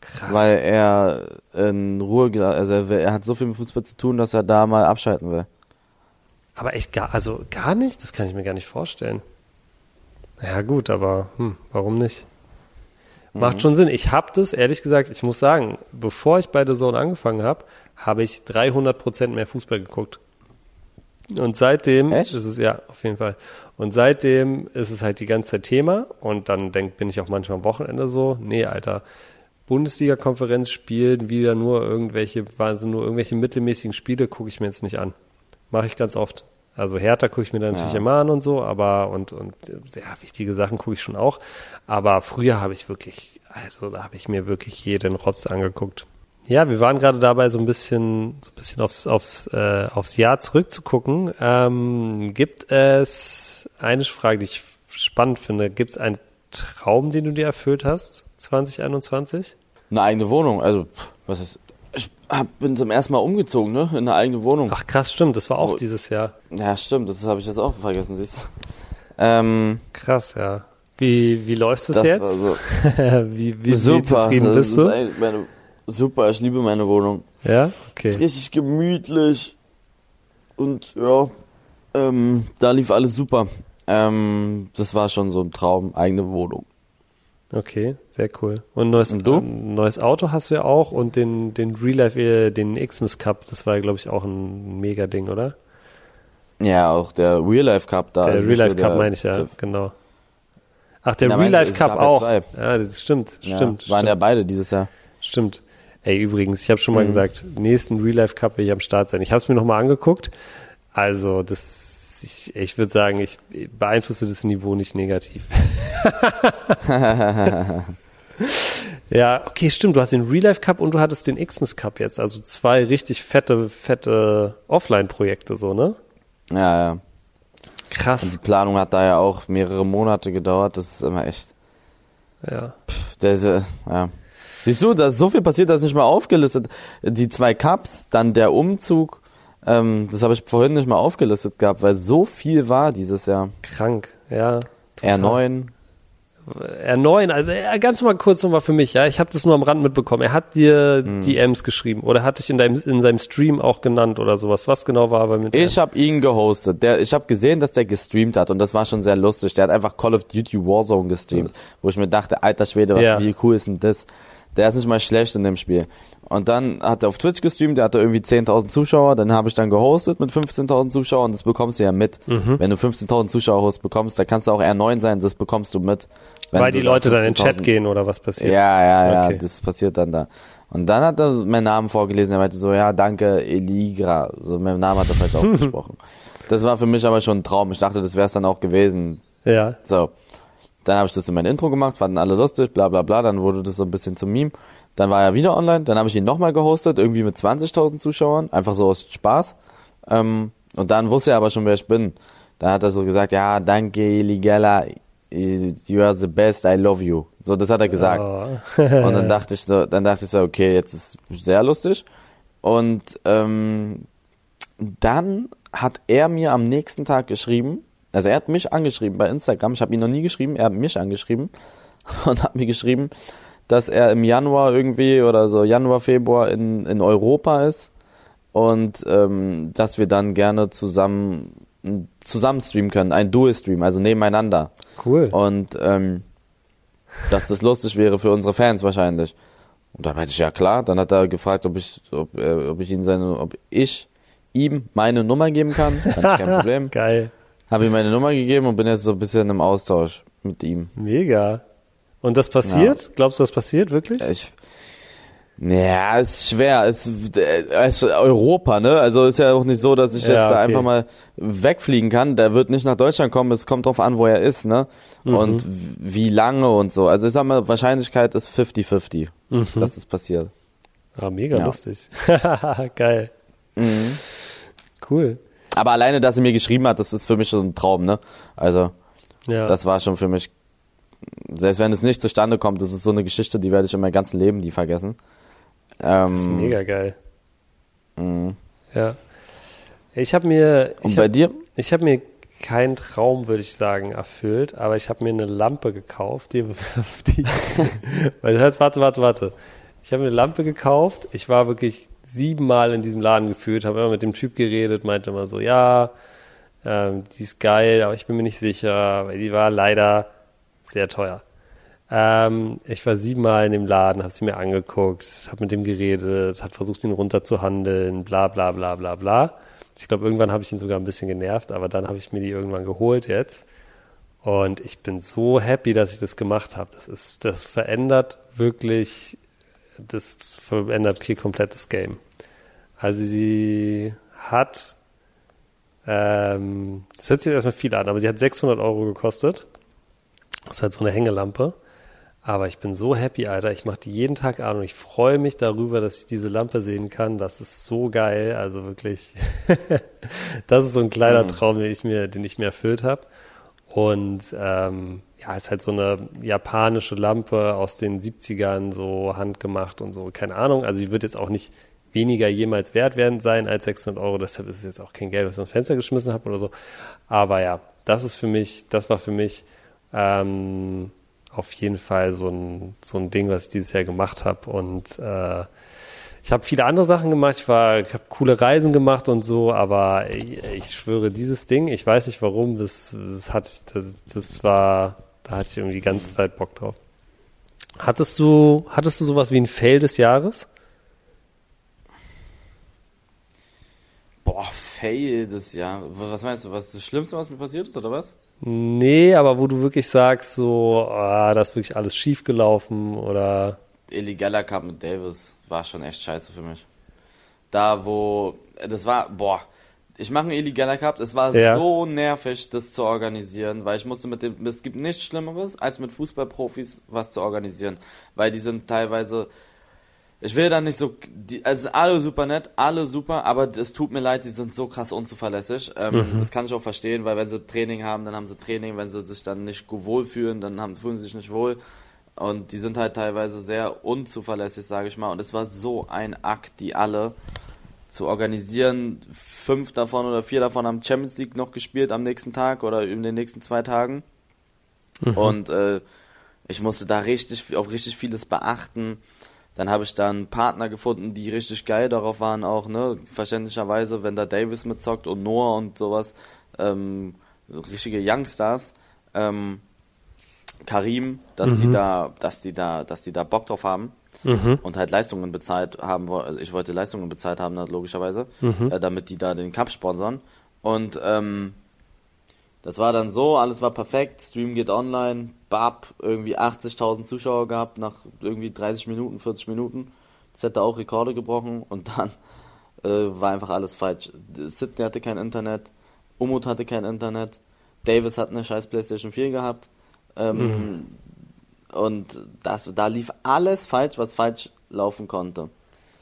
Krass. Weil er in Ruhe, also er, er, hat so viel mit Fußball zu tun, dass er da mal abschalten will. Aber echt gar, also gar nicht? Das kann ich mir gar nicht vorstellen. Ja gut, aber hm, warum nicht? Macht mhm. schon Sinn. Ich habe das, ehrlich gesagt, ich muss sagen, bevor ich bei The Zone angefangen habe, habe ich 300% mehr Fußball geguckt. Und seitdem Echt? ist es, ja, auf jeden Fall. Und seitdem ist es halt die ganze Zeit Thema. Und dann denk, bin ich auch manchmal am Wochenende so, nee, Alter, Bundesliga-Konferenz spielen wieder nur irgendwelche, waren nur irgendwelche mittelmäßigen Spiele, gucke ich mir jetzt nicht an. Mache ich ganz oft. Also Hertha gucke ich mir dann natürlich ja. immer an und so, aber und, und sehr wichtige Sachen gucke ich schon auch. Aber früher habe ich wirklich, also da habe ich mir wirklich jeden Rotz angeguckt. Ja, wir waren gerade dabei, so ein bisschen, so ein bisschen aufs, aufs, äh, aufs Jahr zurückzugucken. Ähm, gibt es eine Frage, die ich spannend finde? Gibt es einen Traum, den du dir erfüllt hast, 2021? Eine eigene Wohnung. Also, was ist? Hab, bin zum ersten Mal umgezogen, ne? In eine eigene Wohnung. Ach krass, stimmt. Das war auch Wo, dieses Jahr. Ja, stimmt. Das habe ich jetzt auch vergessen, siehst du. Ähm, krass, ja. Wie, wie läuft's bis jetzt? So *laughs* wie, wie, Super. wie zufrieden bist du? Meine, super, ich liebe meine Wohnung. Ja? Okay. Ist richtig gemütlich. Und ja, ähm, da lief alles super. Ähm, das war schon so ein Traum, eigene Wohnung. Okay, sehr cool. Und neues, und du? Ähm, neues Auto hast du ja auch und den, den Real Life, äh, den Xmas Cup, das war, glaube ich, auch ein mega Ding, oder? Ja, auch der Real Life Cup da. Der also Real Life Cup meine ich ja, der, genau. Ach, der Real Life Cup auch. Ja, das stimmt, ja, stimmt. Waren stimmt. ja beide dieses Jahr. Stimmt. Ey, übrigens, ich habe schon mal mhm. gesagt, nächsten Real Life Cup will ich am Start sein. Ich habe es mir nochmal angeguckt. Also, das, ich, ich würde sagen, ich beeinflusse das Niveau nicht negativ. *laughs* ja, okay, stimmt. Du hast den Real Life Cup und du hattest den Xmas Cup jetzt. Also zwei richtig fette, fette Offline-Projekte, so, ne? Ja, ja. Krass. Und die Planung hat da ja auch mehrere Monate gedauert. Das ist immer echt. Ja. Pff, diese, ja. Siehst du, da ist so viel passiert, das ist nicht mal aufgelistet. Die zwei Cups, dann der Umzug, ähm, das habe ich vorhin nicht mal aufgelistet gehabt, weil so viel war dieses Jahr. Krank, ja. Total. R9. R9, also ganz mal kurz nochmal für mich, ja, ich habe das nur am Rand mitbekommen. Er hat dir hm. DMs geschrieben oder hat dich in, deinem, in seinem Stream auch genannt oder sowas. Was genau war aber mit Ich habe ihn gehostet. Der, ich habe gesehen, dass der gestreamt hat und das war schon sehr lustig. Der hat einfach Call of Duty Warzone gestreamt, wo ich mir dachte, alter Schwede, was, ja. wie cool ist denn das? Der ist nicht mal schlecht in dem Spiel. Und dann hat er auf Twitch gestreamt, der hatte irgendwie 10.000 Zuschauer, dann habe ich dann gehostet mit 15.000 Zuschauern, das bekommst du ja mit. Mhm. Wenn du 15.000 Zuschauer host bekommst, da kannst du auch R9 sein, das bekommst du mit. Weil die Leute dann in den Chat gehen oder was passiert? Ja, ja, ja, okay. das passiert dann da. Und dann hat er meinen Namen vorgelesen, er meinte so, ja, danke, Eligra. So, mein Name hat er vielleicht *laughs* auch gesprochen. Das war für mich aber schon ein Traum. Ich dachte, das wäre es dann auch gewesen. Ja. So. Dann habe ich das in mein Intro gemacht, fanden alle lustig, bla bla bla, dann wurde das so ein bisschen zum Meme. Dann war er wieder online, dann habe ich ihn nochmal gehostet, irgendwie mit 20.000 Zuschauern, einfach so aus Spaß. Ähm, und dann wusste er aber schon, wer ich bin. Dann hat er so gesagt, ja, danke, Ligella, you are the best, I love you. So, das hat er gesagt. Oh. Und dann dachte ich so, dann dachte ich so, okay, jetzt ist sehr lustig. Und ähm, dann hat er mir am nächsten Tag geschrieben, also er hat mich angeschrieben bei Instagram, ich habe ihn noch nie geschrieben, er hat mich angeschrieben *laughs* und hat mir geschrieben, dass er im Januar irgendwie oder so Januar, Februar in, in Europa ist und ähm, dass wir dann gerne zusammen zusammen streamen können, ein Dual-Stream, also nebeneinander. Cool. Und ähm, dass das lustig wäre für unsere Fans wahrscheinlich. Und da meinte ich, ja klar, dann hat er gefragt, ob ich, ob, äh, ob ich ihn seine, ob ich ihm meine Nummer geben kann. *laughs* Kein Problem. Geil. Habe ihm meine Nummer gegeben und bin jetzt so ein bisschen im Austausch mit ihm. Mega. Und das passiert? Glaubst du, das passiert wirklich? Ich, naja, ist schwer. Es äh, ist Europa, ne? Also ist ja auch nicht so, dass ich Ja, jetzt da okay. einfach mal wegfliegen kann. Der wird nicht nach Deutschland kommen. Es kommt drauf an, wo er ist, ne? Mhm. Und wie lange und so. Also ich sag mal, Wahrscheinlichkeit ist 50-50, dass es passiert. Ah, mega Ja. lustig. *laughs* Geil. Cool. Aber alleine, dass er mir geschrieben hat, das ist für mich schon ein Traum, ne? Also Ja. das war schon für mich, selbst wenn es nicht zustande kommt, das ist so eine Geschichte, die werde ich in meinem ganzen Leben nie vergessen. Ähm, das ist mega geil. mhm. Ja. Ich habe mir, Und ich bei hab, dir? ich habe mir keinen Traum, würde ich sagen, erfüllt, aber ich habe mir eine Lampe gekauft, die, *laughs* die warte, warte, warte. Ich habe mir eine Lampe gekauft. Ich war wirklich siebenmal in diesem Laden gefühlt, habe immer mit dem Typ geredet, meinte immer so, ja, ähm, die ist geil, aber ich bin mir nicht sicher, weil die war leider sehr teuer. Ähm, ich war siebenmal in dem Laden, habe sie mir angeguckt, habe mit dem geredet, hat versucht, ihn runterzuhandeln, bla bla bla bla bla. Ich glaube, irgendwann habe ich ihn sogar ein bisschen genervt, aber dann habe ich mir die irgendwann geholt jetzt. Und ich bin so happy, dass ich das gemacht habe. Das ist, das verändert wirklich, das verändert hier komplett das Game. Also sie hat, ähm, das hört sich erstmal viel an, aber sie hat 600 Euro gekostet. Das ist halt so eine Hängelampe. Aber ich bin so happy, Alter. Ich mache die jeden Tag an und ich freue mich darüber, dass ich diese Lampe sehen kann. Das ist so geil. Also wirklich, *laughs* das ist so ein kleiner Mhm. Traum, den ich mir, den ich mir erfüllt habe. Und ähm, ja, ist halt so eine japanische Lampe aus den 70ern, so handgemacht und so. Keine Ahnung. Also die wird jetzt auch nicht weniger jemals wert werden sein als 600 Euro. Deshalb ist es jetzt auch kein Geld, was ich ins Fenster geschmissen habe oder so. Aber ja, das ist für mich, das war für mich ähm, auf jeden Fall so ein, so ein Ding, was ich dieses Jahr gemacht habe. Und äh, ich habe viele andere Sachen gemacht. Ich ich habe coole Reisen gemacht und so, aber ich, ich schwöre, dieses Ding, ich weiß nicht warum, das, das hatte ich, das, das war, da hatte ich irgendwie die ganze Zeit Bock drauf. Hattest du, hattest du sowas wie ein Fail des Jahres? Boah, Fail das Jahr. Was meinst du, was das Schlimmste, was mir passiert ist, oder was? Nee, aber wo du wirklich sagst, so, ah, da ist wirklich alles schief gelaufen oder Illegaler Cup mit Davis war schon echt scheiße für mich. Da, wo, das war, boah, ich mache einen Illegaler Cup, es war Ja. so nervig, das zu organisieren, weil ich musste mit dem, es gibt nichts Schlimmeres, als mit Fußballprofis was zu organisieren, weil die sind teilweise, ich will da nicht so, die, also alle super nett, alle super, aber es tut mir leid, die sind so krass unzuverlässig. Ähm, Das kann ich auch verstehen, weil wenn sie Training haben, dann haben sie Training, wenn sie sich dann nicht wohlfühlen, dann haben, fühlen sie sich nicht wohl. Und die sind halt teilweise sehr unzuverlässig, sage ich mal. Und es war so ein Akt, die alle zu organisieren. Fünf davon oder vier davon haben Champions League noch gespielt am nächsten Tag oder in den nächsten zwei Tagen. Und äh, ich musste da richtig auf richtig vieles beachten. Dann habe ich dann Partner gefunden, die richtig geil darauf waren auch, ne? Verständlicherweise, wenn da Davis mitzockt und Noah und sowas, ähm, richtige Youngstars, ähm, Karim, dass die da, dass die da, dass die da Bock drauf haben und halt Leistungen bezahlt haben wollen. Also ich wollte Leistungen bezahlt haben, ne, logischerweise, äh, damit die da den Cup sponsern. Und ähm, das war dann so, alles war perfekt, Stream geht online, Bab, irgendwie 80.000 Zuschauer gehabt nach irgendwie 30 Minuten, 40 Minuten. Das hätte auch Rekorde gebrochen und dann äh, war einfach alles falsch. Sidney hatte kein Internet, Umut hatte kein Internet, Davis hat eine scheiß Playstation 4 gehabt, Ähm, Mhm. Und das, da lief alles falsch, was falsch laufen konnte.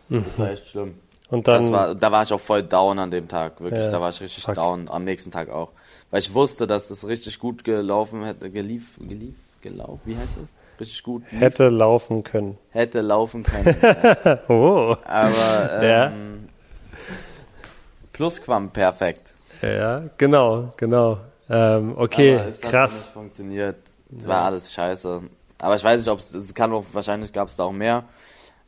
Das war echt schlimm. Und dann, das war, da war ich auch voll down an dem Tag, wirklich. Ja, da war ich richtig fuck. down, am nächsten Tag auch. Weil ich wusste, dass es richtig gut gelaufen hätte, gelief, gelief, gelaufen, wie heißt das? Richtig gut lief, hätte laufen können. hätte laufen *laughs* können. Oh. Aber Ja. ähm, Plusquamperfekt. Ja, genau, genau. Ähm, okay, Aber es hat nicht krass. funktioniert. Es war alles scheiße. Aber ich weiß nicht, ob es, es kann auch, wahrscheinlich gab es da auch mehr.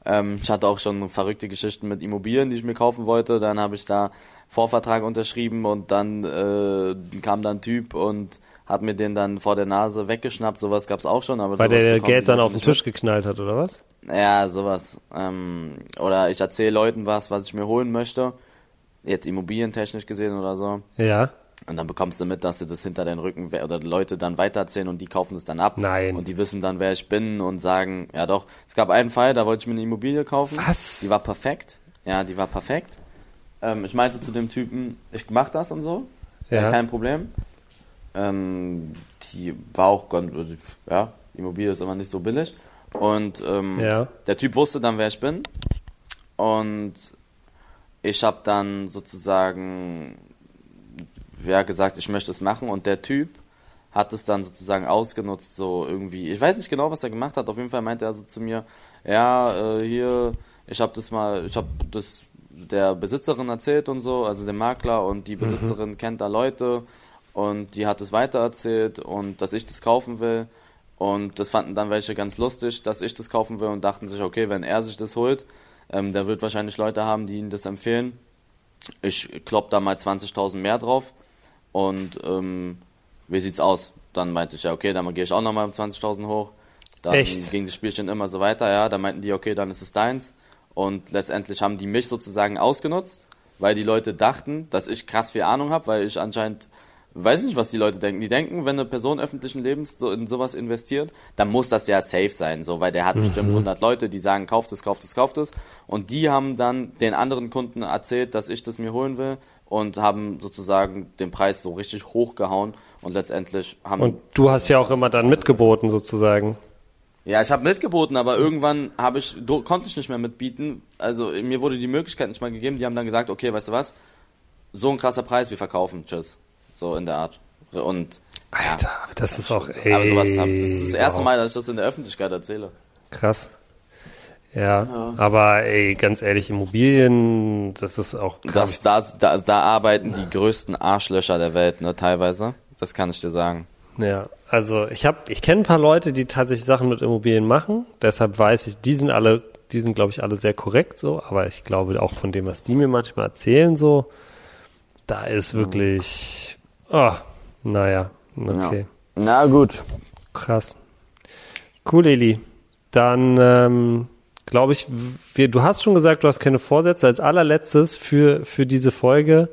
Ähm, ich hatte auch schon verrückte Geschichten mit Immobilien, die ich mir kaufen wollte. Dann habe ich da Vorvertrag unterschrieben und dann äh, kam da ein Typ und hat mir den dann vor der Nase weggeschnappt. Sowas gab es auch schon. Aber Weil der Geld dann auf den Tisch geknallt hat, oder was? mit. Ja, sowas. Ähm, oder ich erzähle Leuten was, was ich mir holen möchte. Jetzt immobilientechnisch gesehen oder so. Ja. Und dann bekommst du mit, dass sie das hinter deinen Rücken oder Leute dann weitererzählen und die kaufen es dann ab. Nein. Und die wissen dann, wer ich bin und sagen, ja doch. Es gab einen Fall, da wollte ich mir eine Immobilie kaufen. Was? Die war perfekt. Ja, die war perfekt. Ähm, ich meinte zu dem Typen, ich mach das und so. Ja. Kein Problem. Ähm, die war auch ganz, ja, Immobilie ist immer nicht so billig. Und ähm, Ja. der Typ wusste dann, wer ich bin. Und ich habe dann sozusagen ja, gesagt, ich möchte es machen. Und der Typ hat es dann sozusagen ausgenutzt, so irgendwie. Ich weiß nicht genau, was er gemacht hat. Auf jeden Fall meinte er so zu mir, ja, äh, hier, ich habe das mal, ich habe das der Besitzerin erzählt und so, also dem Makler und die Besitzerin kennt da Leute und die hat es weitererzählt und dass ich das kaufen will. Und das fanden dann welche ganz lustig, dass ich das kaufen will und dachten sich, okay, wenn er sich das holt, ähm, der wird wahrscheinlich Leute haben, die ihm das empfehlen. Ich klopp da mal 20.000 mehr drauf und ähm, wie sieht's aus? Dann meinte ich, ja, okay, dann gehe ich auch nochmal 20.000 hoch. Dann Echt? ging das Spielchen immer so weiter, ja. Dann meinten die, okay, dann ist es deins. Und letztendlich haben die mich sozusagen ausgenutzt, weil die Leute dachten, dass ich krass viel Ahnung habe, weil ich anscheinend, weiß nicht, was die Leute denken. Die denken, wenn eine Person öffentlichen Lebens so in sowas investiert, dann muss das ja safe sein, so, weil der hat bestimmt 100 Leute, die sagen, kauft es, kauft es, kauft es. Und die haben dann den anderen Kunden erzählt, dass ich das mir holen will und haben sozusagen den Preis so richtig hochgehauen und letztendlich haben Und du hast ja auch immer dann mitgeboten, sozusagen. Ja, ich habe mitgeboten, aber irgendwann habe ich konnte ich nicht mehr mitbieten. Also mir wurde die Möglichkeit nicht mal gegeben. Die haben dann gesagt, okay, weißt du was? So ein krasser Preis, wir verkaufen, tschüss. So in der Art. Und ja, Alter, das ist auch, ey. aber sowas hab, das ist das erste wow. Mal, dass ich das in der Öffentlichkeit erzähle. Krass. Ja, aber ey, ganz ehrlich, Immobilien, das ist auch krass. Das, da, da, da arbeiten die größten Arschlöcher der Welt, ne, teilweise. Das kann ich dir sagen. Ja, also ich habe, ich kenne ein paar Leute, die tatsächlich Sachen mit Immobilien machen. Deshalb weiß ich, die sind alle, die sind glaube ich alle sehr korrekt so. Aber ich glaube auch von dem, was die mir manchmal erzählen so, da ist wirklich, oh, naja, okay, Ja. Na gut. krass, cool, Eli. Dann ähm, glaube ich, wir, du hast schon gesagt, du hast keine Vorsätze. Als allerletztes für für diese Folge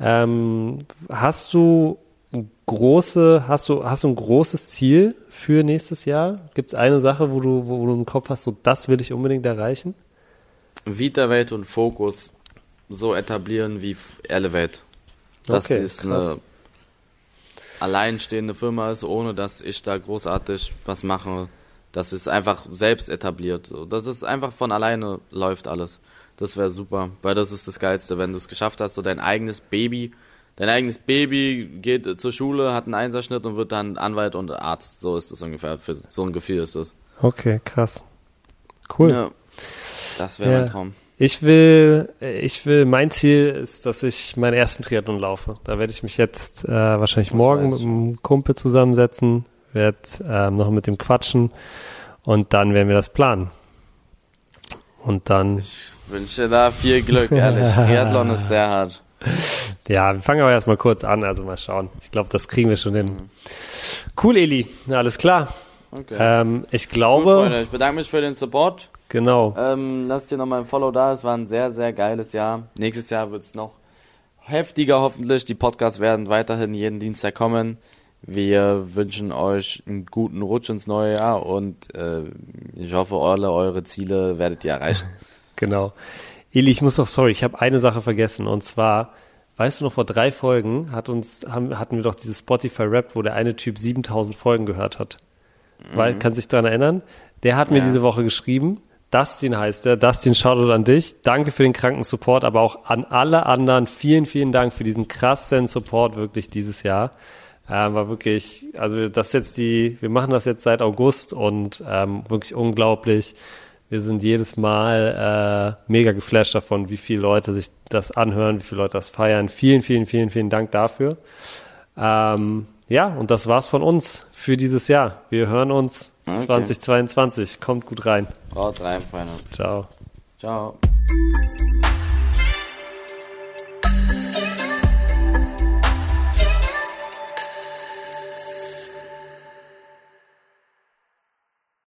ähm, hast du große, hast du, hast du ein großes Ziel für nächstes Jahr? Gibt es eine Sache, wo du, wo du im Kopf hast, so das will ich unbedingt erreichen? Vita-Welt und Fokus so etablieren wie Elevate. Das Okay, ist krass. eine alleinstehende Firma ist, ohne dass ich da großartig was mache. Das ist einfach selbst etabliert. Das ist einfach von alleine läuft alles. Das wäre super, weil das ist das Geilste, wenn du es geschafft hast, so dein eigenes Baby, dein eigenes Baby geht zur Schule, hat einen Einserschnitt und wird dann Anwalt und Arzt. So ist es ungefähr. Für so ein Gefühl ist es. Okay, krass. Cool. Ja. Das wäre Ja. mein Traum. Ich will, ich will, mein Ziel ist, dass ich meinen ersten Triathlon laufe. Da werde ich mich jetzt äh, wahrscheinlich morgen weiß mit ich. einem Kumpel zusammensetzen, werde ähm, noch mit dem quatschen und dann werden wir das planen. Und dann, Wünsche da viel Glück, ehrlich. *laughs* Triathlon ist sehr hart. Ja, wir fangen aber erstmal kurz an, also mal schauen. Ich glaube, das kriegen wir schon hin. Cool, Eli. Na, alles klar. Okay. Ähm, ich Gut, glaube, Freunde, ich bedanke mich für den Support. genau. Ähm, lasst hier nochmal ein Follow da. Es war ein sehr, sehr geiles Jahr. Nächstes Jahr wird es noch heftiger hoffentlich. Die Podcasts werden weiterhin jeden Dienstag kommen. Wir wünschen euch einen guten Rutsch ins neue Jahr und äh, ich hoffe, alle eure Ziele werdet ihr erreichen. *laughs* Genau. Eli, ich muss doch, sorry, ich habe eine Sache vergessen und zwar weißt du noch, vor drei Folgen hat uns, haben, hatten wir doch dieses Spotify-Rap, wo der eine Typ 7000 Folgen gehört hat. Mhm. Weil, kann sich daran erinnern? Der hat mir ja. diese Woche geschrieben, Dustin heißt er. Dustin, Shoutout an dich. Danke für den kranken Support, aber auch an alle anderen. Vielen, vielen Dank für diesen krassen Support wirklich dieses Jahr. Ähm, war wirklich, also das jetzt die, wir machen das jetzt seit August und ähm, wirklich unglaublich. Wir sind jedes Mal äh, mega geflasht davon, wie viele Leute sich das anhören, wie viele Leute das feiern. Vielen, vielen, vielen, vielen Dank dafür. Ähm, ja, und das war's von uns für dieses Jahr. Wir hören uns okay. 2022. Kommt gut rein. Haut rein, Freunde. Ciao. Ciao.